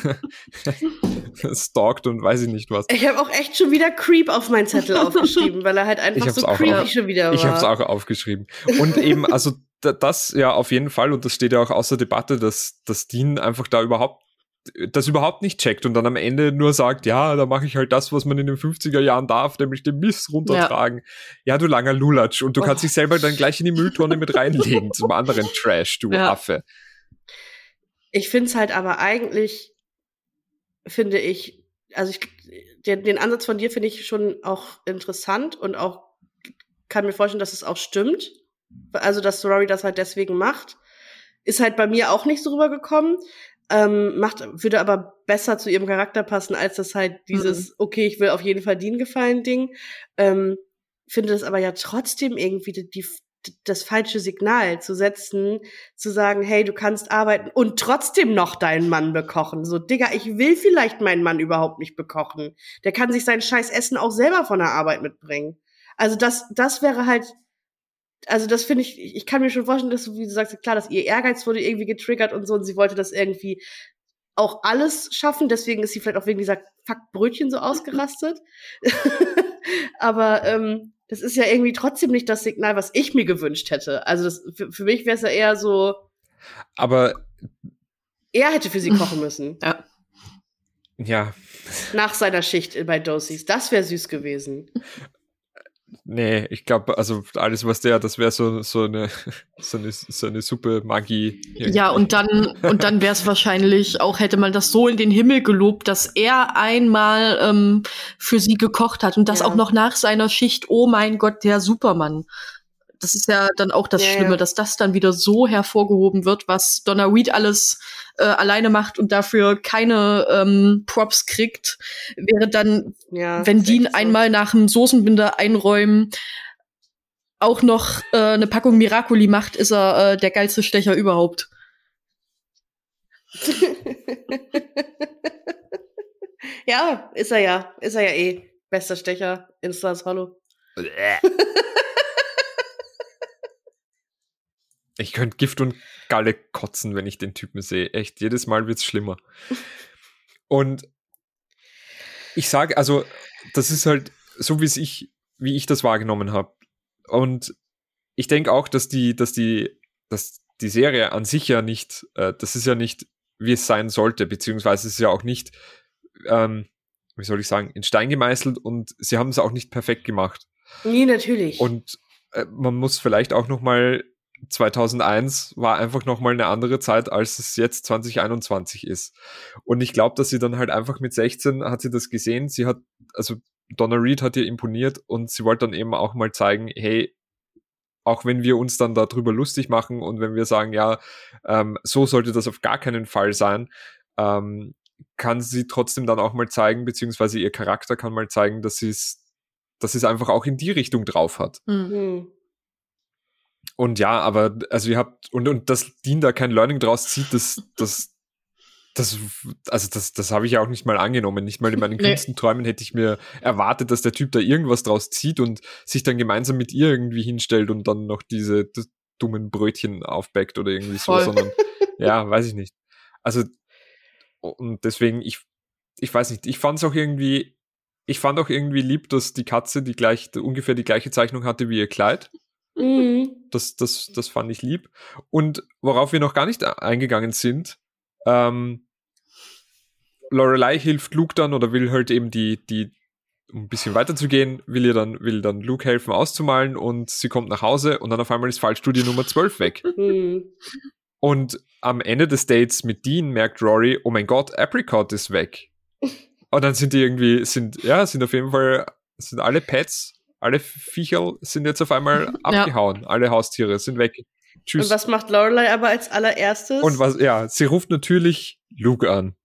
stalkt und weiß ich nicht was. Ich habe auch echt schon wieder Creep auf meinen Zettel aufgeschrieben, weil er halt einfach so creepy auf, schon wieder war. Ich habe es auch aufgeschrieben. Und eben, also das ja auf jeden Fall, und das steht ja auch außer Debatte, dass, dass Dean einfach da überhaupt das überhaupt nicht checkt und dann am Ende nur sagt, ja, da mache ich halt das, was man in den 50er Jahren darf, nämlich den Mist runtertragen. Ja, ja du langer Lulatsch. Und du oh. kannst dich selber dann gleich in die Mülltonne mit reinlegen zum anderen Trash, du ja. Affe. Ich finde es halt aber eigentlich, finde ich, also ich, den, den Ansatz von dir finde ich schon auch interessant und auch kann mir vorstellen, dass es auch stimmt. Also, dass Rory das halt deswegen macht. Ist halt bei mir auch nicht so rübergekommen. Ähm, macht, würde aber besser zu ihrem Charakter passen, als das halt dieses, mhm. okay, ich will auf jeden Fall Dean gefallen Ding. Ähm, finde das aber ja trotzdem irgendwie die, die, das falsche Signal zu setzen, zu sagen, hey, du kannst arbeiten und trotzdem noch deinen Mann bekochen. So, Digga, ich will vielleicht meinen Mann überhaupt nicht bekochen. Der kann sich sein scheiß Essen auch selber von der Arbeit mitbringen. Also das, das wäre halt, also das finde ich, ich kann mir schon vorstellen, dass du, wie du sagst, klar, dass ihr Ehrgeiz wurde irgendwie getriggert und so und sie wollte das irgendwie auch alles schaffen, deswegen ist sie vielleicht auch wegen dieser Fuck-Brötchen so ausgerastet. Aber ähm, das ist ja irgendwie trotzdem nicht das Signal, was ich mir gewünscht hätte. Also das, für, für mich wäre es ja eher so. Aber er hätte für sie kochen müssen. Ja. Ja. Nach seiner Schicht bei Dosies. Das wäre süß gewesen. Nee, ich glaube, also alles, was der, das wäre so, so, eine, so, eine, so eine Suppe Magie. Ja, und dann, und dann wäre es wahrscheinlich auch, hätte man das so in den Himmel gelobt, dass er einmal ähm, für sie gekocht hat und das ja. auch noch nach seiner Schicht. Oh mein Gott, der Supermann das ist ja dann auch das ja, Schlimme, ja. dass das dann wieder so hervorgehoben wird, was Donna Reed alles äh, alleine macht und dafür keine ähm, Props kriegt, wäre dann, ja, wenn Dean so. einmal nach dem Soßenbinder einräumen auch noch äh, eine Packung Miracoli macht, ist er äh, der geilste Stecher überhaupt. ja, ist er ja. Ist er ja eh. Bester Stecher in Stars Hollow. Ich könnte Gift und Galle kotzen, wenn ich den Typen sehe. Echt, jedes Mal wird's schlimmer. Und ich sage, also, das ist halt so, wie ich, wie ich das wahrgenommen habe. Und ich denke auch, dass die, dass die, dass die Serie an sich ja nicht, äh, das ist ja nicht, wie es sein sollte, beziehungsweise es ist ja auch nicht, ähm, wie soll ich sagen, in Stein gemeißelt und sie haben es auch nicht perfekt gemacht. Nee, natürlich. Und äh, man muss vielleicht auch noch mal 2001 war einfach nochmal eine andere Zeit, als es jetzt 2021 ist. Und ich glaube, dass sie dann halt einfach mit 16 hat sie das gesehen. Sie hat, also Donna Reed hat ihr imponiert und sie wollte dann eben auch mal zeigen, hey, auch wenn wir uns dann darüber lustig machen und wenn wir sagen, ja, ähm, so sollte das auf gar keinen Fall sein, ähm, kann sie trotzdem dann auch mal zeigen, beziehungsweise ihr Charakter kann mal zeigen, dass sie es dass sie es einfach auch in die Richtung drauf hat. Mhm. Und ja, aber also ihr habt, und, und dass Dean da kein Learning draus zieht, das, das, das, also das, das habe ich ja auch nicht mal angenommen. Nicht mal in meinen nee. kühnsten Träumen hätte ich mir erwartet, dass der Typ da irgendwas draus zieht und sich dann gemeinsam mit ihr irgendwie hinstellt und dann noch diese dummen Brötchen aufbackt oder irgendwie so, Voll. sondern ja, weiß ich nicht. Also, und deswegen, ich, ich weiß nicht, ich fand es auch irgendwie, ich fand auch irgendwie lieb, dass die Katze die gleich, ungefähr die gleiche Zeichnung hatte wie ihr Kleid. Mhm. Das, das, das fand ich lieb. Und worauf wir noch gar nicht eingegangen sind, ähm, Lorelei hilft Luke dann oder will halt eben die, die, um ein bisschen weiterzugehen, will ihr dann, will dann Luke helfen auszumalen und sie kommt nach Hause und dann auf einmal ist Fallstudie Nummer 12 weg. Mhm. Und am Ende des Dates mit Dean merkt Rory, oh mein Gott, Apricot ist weg. Und dann sind die irgendwie, sind, ja, sind auf jeden Fall, sind alle Pets alle Viecher sind jetzt auf einmal abgehauen. Ja. Alle Haustiere sind weg. Tschüss. Und was macht Lorelei aber als allererstes? Und was, ja, sie ruft natürlich Luke an.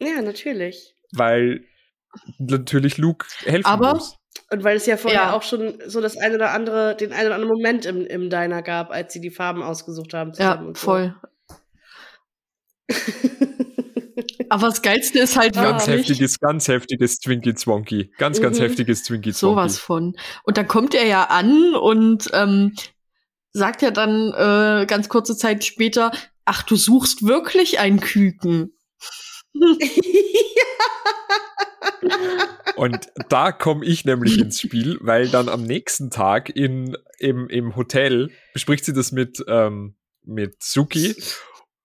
Ja, natürlich. Weil natürlich Luke helfen aber, muss. Und weil es ja vorher ja. auch schon so das eine oder andere, den einen oder anderen Moment im, im Diner gab, als sie die Farben ausgesucht haben. Ja, voll. Aber das Geilste ist halt ganz wirklich. heftiges, ganz heftiges Twinkie Zwonky. Ganz, ganz mhm. heftiges Twinkie Zwonky. Sowas von. Und dann kommt er ja an und ähm, sagt ja dann äh, ganz kurze Zeit später, ach, du suchst wirklich ein Küken. Und da komme ich nämlich ins Spiel, weil dann am nächsten Tag in, im, im Hotel bespricht sie das mit, ähm, mit Suki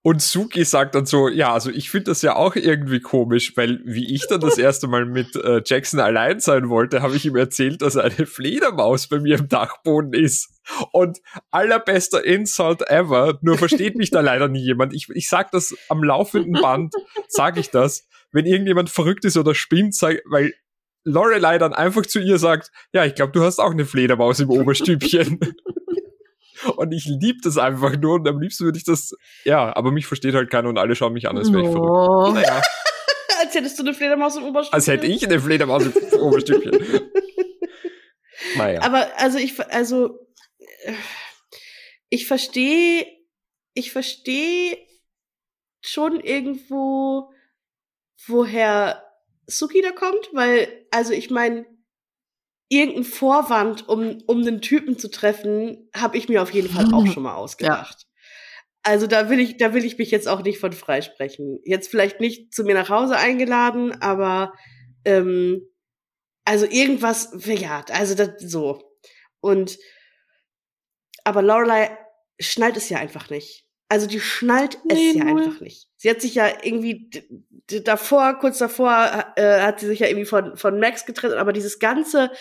und Suki sagt dann so, ja, also ich finde das ja auch irgendwie komisch, weil wie ich dann das erste Mal mit äh, Jackson allein sein wollte, habe ich ihm erzählt, dass eine Fledermaus bei mir im Dachboden ist. Und allerbester Insult ever, nur versteht mich da leider nie jemand. Ich, ich sag das am laufenden Band, sage ich das, wenn irgendjemand verrückt ist oder spinnt, sag, weil Lorelei dann einfach zu ihr sagt, ja, ich glaube, du hast auch eine Fledermaus im Oberstübchen. Und ich liebe das einfach nur und am liebsten würde ich das, ja, aber mich versteht halt keiner und alle schauen mich an, als wäre ich verrückt. Naja. Als hättest du eine Fledermaus im Oberstübchen. Als hätte ich eine Fledermaus im Oberstübchen. naja. Aber also ich, also ich verstehe, ich verstehe schon irgendwo, woher Suki da kommt, weil, also ich meine, irgendein Vorwand, um, um einen Typen zu treffen, habe ich mir auf jeden Fall auch schon mal ausgedacht. Ja. Also da will ich, da will ich mich jetzt auch nicht von freisprechen. Jetzt vielleicht nicht zu mir nach Hause eingeladen, aber ähm, also irgendwas, ja, also das so. Und aber Lorelei schnallt es ja einfach nicht. Also die schnallt nee, es ja null. einfach nicht. Sie hat sich ja irgendwie davor, kurz davor, äh, hat sie sich ja irgendwie von, von Max getrennt, aber dieses ganze,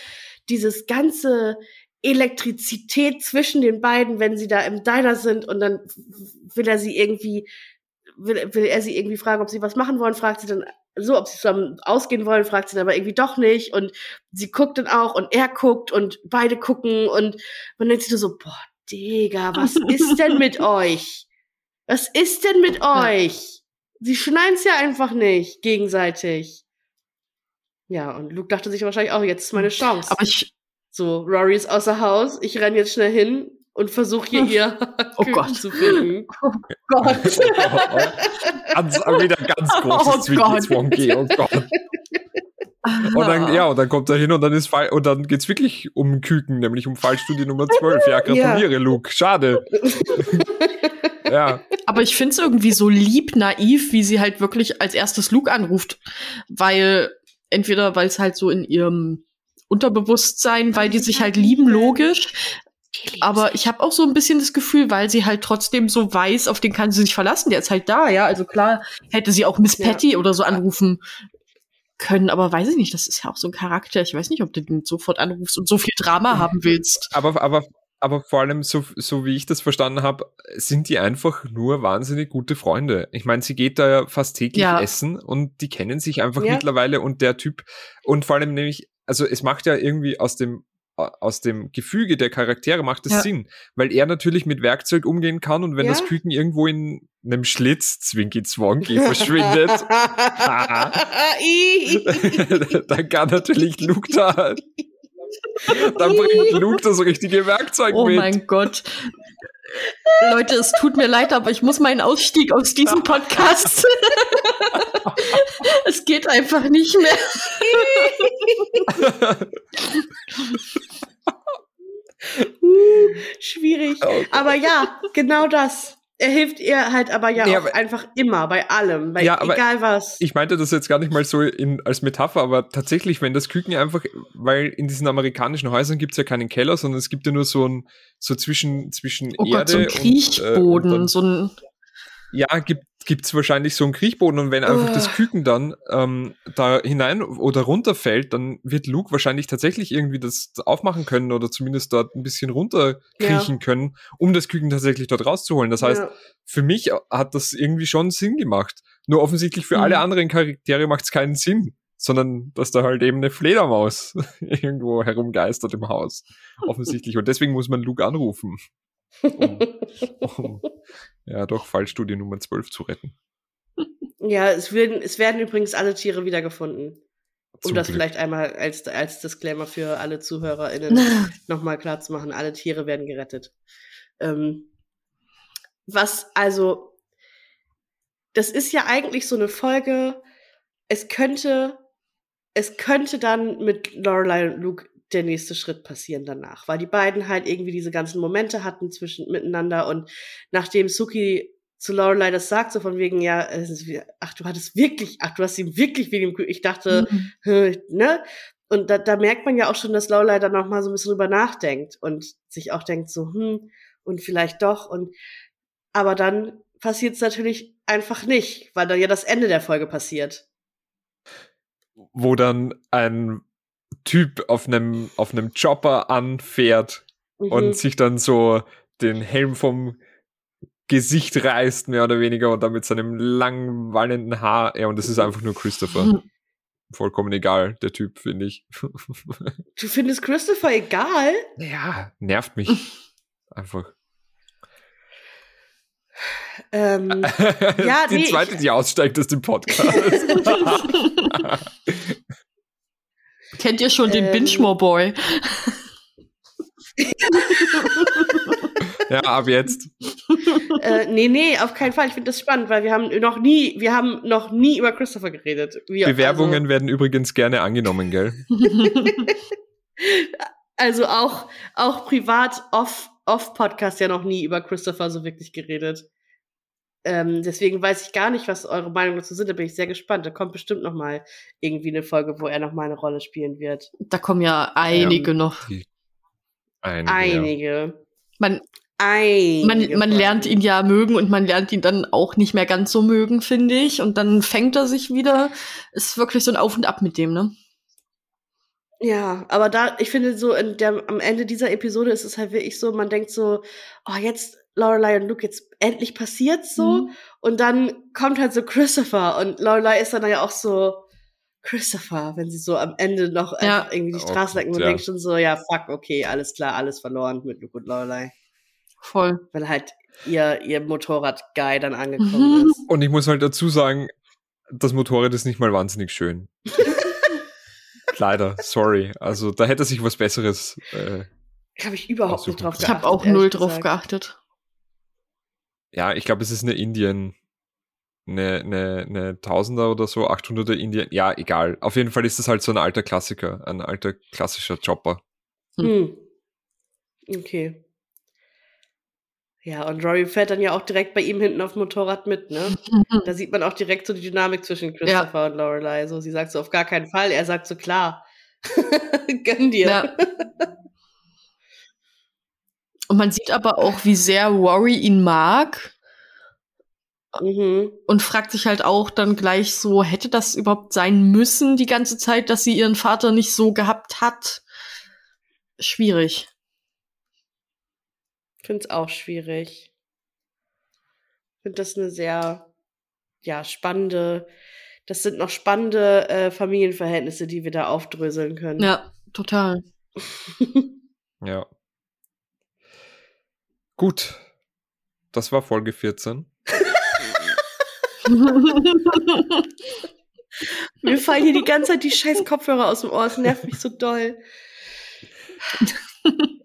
dieses ganze Elektrizität zwischen den beiden, wenn sie da im Diner sind und dann will er sie irgendwie, will, will er sie irgendwie fragen, ob sie was machen wollen, fragt sie dann so, ob sie zusammen ausgehen wollen, fragt sie dann aber irgendwie doch nicht und sie guckt dann auch und er guckt und beide gucken und man denkt sich so, boah, Digga, was ist denn mit euch? Was ist denn mit euch? Sie schneiden es ja einfach nicht gegenseitig. Ja, und Luke dachte sich wahrscheinlich auch, jetzt ist meine Chance. Aber ich. So, Rory ist außer Haus, ich renn jetzt schnell hin und versuche hier ihr oh Gott. zu finden. Oh Gott. ganz, wieder ganz großes oh Gott. Oh Gott. Und dann, ja, und dann kommt er hin und dann ist Fall, und dann geht's wirklich um Küken, nämlich um Fallstudie Nummer 12. Ja, gratuliere, ja. Luke. Schade. Ja. Aber ich find's irgendwie so lieb naiv, wie sie halt wirklich als erstes Luke anruft. Weil, entweder weil es halt so in ihrem Unterbewusstsein, weil die sich halt lieben, logisch. Aber ich habe auch so ein bisschen das Gefühl, weil sie halt trotzdem so weiß, auf den kann sie sich verlassen, der ist halt da, ja. Also klar, hätte sie auch Miss Patty ja. oder so anrufen können, aber weiß ich nicht, das ist ja auch so ein Charakter. Ich weiß nicht, ob du den sofort anrufst und so viel Drama haben willst. Aber, aber, aber vor allem, so, so wie ich das verstanden habe, sind die einfach nur wahnsinnig gute Freunde. Ich meine, sie geht da ja fast täglich ja. essen und die kennen sich einfach ja. mittlerweile und der Typ, und vor allem nämlich, also es macht ja irgendwie aus dem aus dem Gefüge der Charaktere macht es ja. Sinn, weil er natürlich mit Werkzeug umgehen kann und wenn ja? das Küken irgendwo in einem Schlitz Zwinky Zwonky verschwindet, dann kann natürlich Luke da dann bringt Luke das richtige Werkzeug oh mit. Oh mein Gott. Leute, es tut mir leid, aber ich muss meinen Ausstieg aus diesem Podcast. es geht einfach nicht mehr. uh, schwierig. Okay. Aber ja, genau das. Er hilft ihr halt aber ja, ja auch aber, einfach immer bei allem, bei ja, egal was. Ich meinte das jetzt gar nicht mal so in, als Metapher, aber tatsächlich, wenn das Küken einfach, weil in diesen amerikanischen Häusern gibt's ja keinen Keller, sondern es gibt ja nur so ein, so zwischen, zwischen oh Erde Gott, so ein Kriechboden, und, äh, und dann, so ein ja, gibt gibt's wahrscheinlich so einen Kriechboden und wenn einfach oh. das Küken dann ähm, da hinein oder runterfällt, dann wird Luke wahrscheinlich tatsächlich irgendwie das aufmachen können oder zumindest dort ein bisschen runterkriechen ja. können, um das Küken tatsächlich dort rauszuholen. Das heißt, ja. für mich hat das irgendwie schon Sinn gemacht. Nur offensichtlich für mhm. alle anderen Charaktere macht es keinen Sinn, sondern dass da halt eben eine Fledermaus irgendwo herumgeistert im Haus. Offensichtlich. Und deswegen muss man Luke anrufen. Um, um, ja, doch, Fallstudie Nummer 12 zu retten. Ja, es werden, es werden übrigens alle Tiere wiedergefunden. Um Zum das Glück. vielleicht einmal als, als Disclaimer für alle ZuhörerInnen nochmal klar zu machen. Alle Tiere werden gerettet. Ähm, was also, das ist ja eigentlich so eine Folge, es könnte, es könnte dann mit Lorelei und Luke der nächste Schritt passieren danach, weil die beiden halt irgendwie diese ganzen Momente hatten zwischen miteinander und nachdem Suki zu Lorelei das sagt, so von wegen, ja, ach, du hattest wirklich, ach, du hast ihm wirklich wegen dem, ich dachte, mhm. ne? Und da, da merkt man ja auch schon, dass Lorelei dann noch mal so ein bisschen drüber nachdenkt und sich auch denkt so, hm, und vielleicht doch und, aber dann passiert es natürlich einfach nicht, weil dann ja das Ende der Folge passiert. Wo dann ein Typ auf einem auf einem Chopper anfährt mhm. und sich dann so den Helm vom Gesicht reißt, mehr oder weniger, und dann mit seinem langen, wallenden Haar. Ja, und das ist einfach nur Christopher. Vollkommen egal, der Typ, finde ich. Du findest Christopher egal? Ja, nervt mich. einfach. Ähm, ja, die nee, zweite, ich- die aussteigt aus dem Podcast. Kennt ihr schon den Ähm. Binchmore Boy? ja, ab jetzt. äh, nee, nee, auf keinen Fall. Ich finde das spannend, weil wir haben noch nie, wir haben noch nie über Christopher geredet. Wir, Bewerbungen werden übrigens gerne angenommen, gell? Also, also auch, auch privat off, off Podcast ja noch nie über Christopher so wirklich geredet. Ähm, deswegen weiß ich gar nicht, was eure Meinung dazu sind. Da bin ich sehr gespannt. Da kommt bestimmt noch mal irgendwie eine Folge, wo er noch mal eine Rolle spielen wird. da kommen ja einige noch. Die einige, ja. Einige. Man, Einige. man, man lernt ihn ja mögen und man lernt ihn dann auch nicht mehr ganz so mögen, finde ich. Und dann fängt er sich wieder. Ist wirklich so ein Auf und Ab mit dem, ne? Ja, aber da, ich finde so, in der, am Ende dieser Episode ist es halt wirklich so, man denkt so, oh, jetzt Lorelei und Luke, jetzt endlich passiert's so. Mhm. Und dann kommt halt so Christopher und Lorelei ist dann ja auch so, Christopher, wenn sie so am Ende noch Ja. einfach irgendwie die Oh Straße lecken und ja. denkt schon so, ja, fuck, okay, alles klar, alles verloren mit Luke und Lorelei. Voll. Weil halt ihr, ihr Motorrad-Guy dann angekommen Mhm. ist. Und ich muss halt dazu sagen, das Motorrad ist nicht mal wahnsinnig schön. Leider, sorry. Also da hätte sich was Besseres. Äh, Habe ich überhaupt nicht drauf Ich geachtet. habe auch null drauf gesagt. geachtet. Ja, ich glaube, es ist eine Indien, eine, eine, eine Tausender oder so, 800er Indien. Ja, egal. Auf jeden Fall ist es halt so ein alter Klassiker, ein alter klassischer Chopper. Hm. Okay. Ja, und Rory fährt dann ja auch direkt bei ihm hinten auf dem Motorrad mit, ne? Da sieht man auch direkt so die Dynamik zwischen Christopher und Lorelei. So, sie sagt so auf gar keinen Fall, er sagt so klar. Gönn dir. Ja. Und man sieht aber auch, wie sehr Rory ihn mag Mhm. und fragt sich halt auch dann gleich so, hätte das überhaupt sein müssen die ganze Zeit, dass sie ihren Vater nicht so gehabt hat? Schwierig. Ich finde es auch schwierig. Ich finde das eine sehr, ja, spannende, das sind noch spannende äh, Familienverhältnisse, die wir da aufdröseln können. Ja, total. Ja. Gut. Das war Folge 14. Mir fallen hier die ganze Zeit die scheiß Kopfhörer aus dem Ohr. Es nervt mich so doll.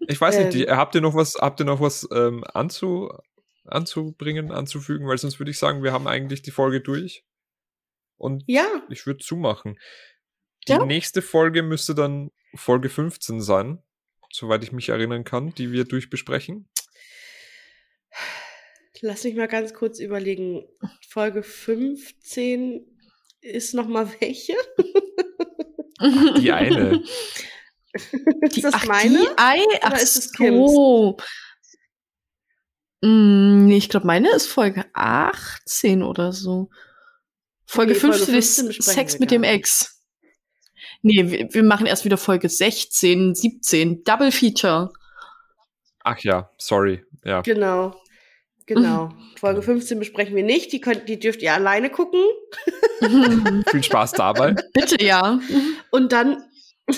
Ich weiß nicht, die, Ähm. habt ihr noch was, habt ihr noch was ähm, anzu, anzubringen, anzufügen? Weil sonst würde ich sagen, wir haben eigentlich die Folge durch. Und Ja, ich würde zumachen. Die Ja. nächste Folge müsste dann Folge 15 sein, soweit ich mich erinnern kann, die wir durchbesprechen. Lass mich mal ganz kurz überlegen. Folge 15 ist noch mal welche? Die eine. ist das ach, meine? Die Ei? Ach Oder ist es so. Mm, nee, ich glaube, meine ist Folge 18 oder so. Folge Folge 15 ist 15 besprechen Sex mit dem. Ex. Nee, wir, wir machen erst wieder Folge 16, 17. Double Feature. Ach ja, sorry. Ja. Genau. Genau. Folge 15 besprechen wir nicht. Die, könnt, die dürft ihr alleine gucken. Viel Spaß dabei. Bitte, ja. Und dann.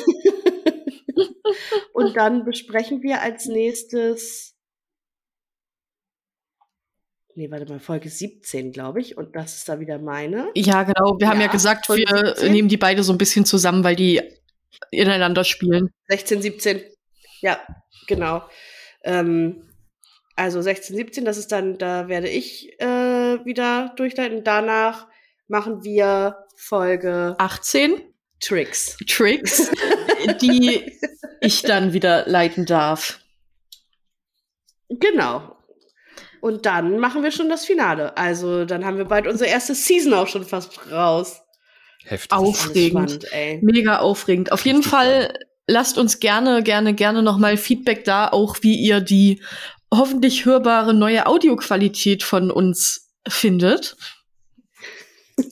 und dann besprechen wir als nächstes. Nee, warte mal, Folge 17, glaube ich. Und das ist da wieder meine. Ja, genau. Wir haben ja Ja, gesagt, Folge wir 17. nehmen die beide so ein bisschen zusammen, weil die ineinander spielen. 16, 17. Ja, genau. Ähm, also 16, 17, das ist dann, da werde ich äh, wieder durchleiten. Danach machen wir Folge 18 Tricks. Tricks, die ich dann wieder leiten darf. Genau. Und dann machen wir schon das Finale. Also dann haben wir bald unsere erste Season auch schon fast raus. Heftig. Auf. Aufregend. Spannend, ey. Mega aufregend. Auf jeden Fall lasst uns gerne, gerne, gerne nochmal Feedback da, auch wie ihr die hoffentlich hörbare neue Audioqualität von uns findet.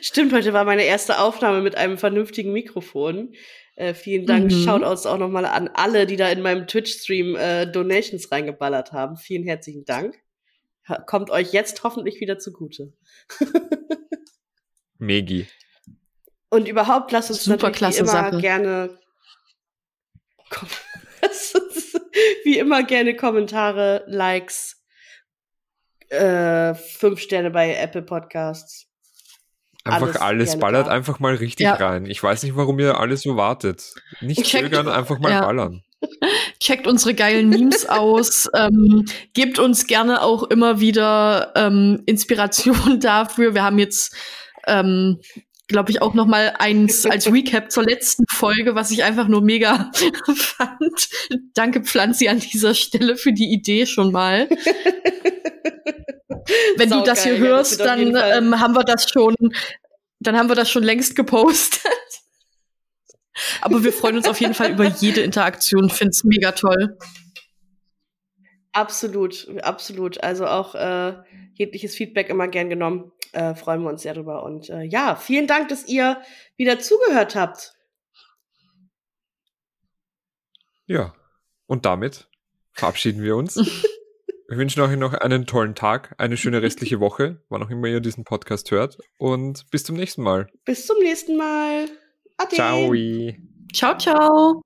Stimmt, heute war meine erste Aufnahme mit einem vernünftigen Mikrofon. Äh, vielen Dank. Mhm. Shoutouts auch nochmal an alle, die da in meinem Twitch-Stream äh, Donations reingeballert haben. Vielen herzlichen Dank. Kommt euch jetzt hoffentlich wieder zugute. Megi. Und überhaupt lasst uns Super natürlich immer Sache. gerne Kom- lasst uns wie immer gerne Kommentare, Likes Äh, fünf Sterne bei Apple Podcasts. Einfach Alles alles, ballert da. einfach mal richtig Ja. rein. Ich weiß nicht, warum ihr alles so wartet. Nicht Checkt- zögern, einfach mal ja. ballern. Checkt unsere geilen Memes aus. Ähm, gebt uns gerne auch immer wieder ähm, Inspiration dafür. Wir haben jetzt, ähm, glaube ich, auch noch mal eins als Recap zur letzten Folge, was ich einfach nur mega fand. Danke, Pflanzi, an dieser Stelle für die Idee schon mal. Wenn du das hier ja, das hörst, jeden dann ähm, haben wir das schon, dann haben wir das schon längst gepostet. Aber wir freuen uns auf jeden Fall über jede Interaktion. Find's mega toll. Absolut, absolut. Also auch äh, jegliches Feedback immer gern genommen. Äh, freuen wir uns sehr drüber. Und äh, ja, vielen Dank, dass ihr wieder zugehört habt. Ja. Und damit verabschieden wir uns. Wir wünschen euch noch einen tollen Tag, eine schöne restliche Woche, wann auch immer ihr diesen Podcast hört. Und bis zum nächsten Mal. Bis zum nächsten Mal. Ade. Ciao. Ciao, ciao.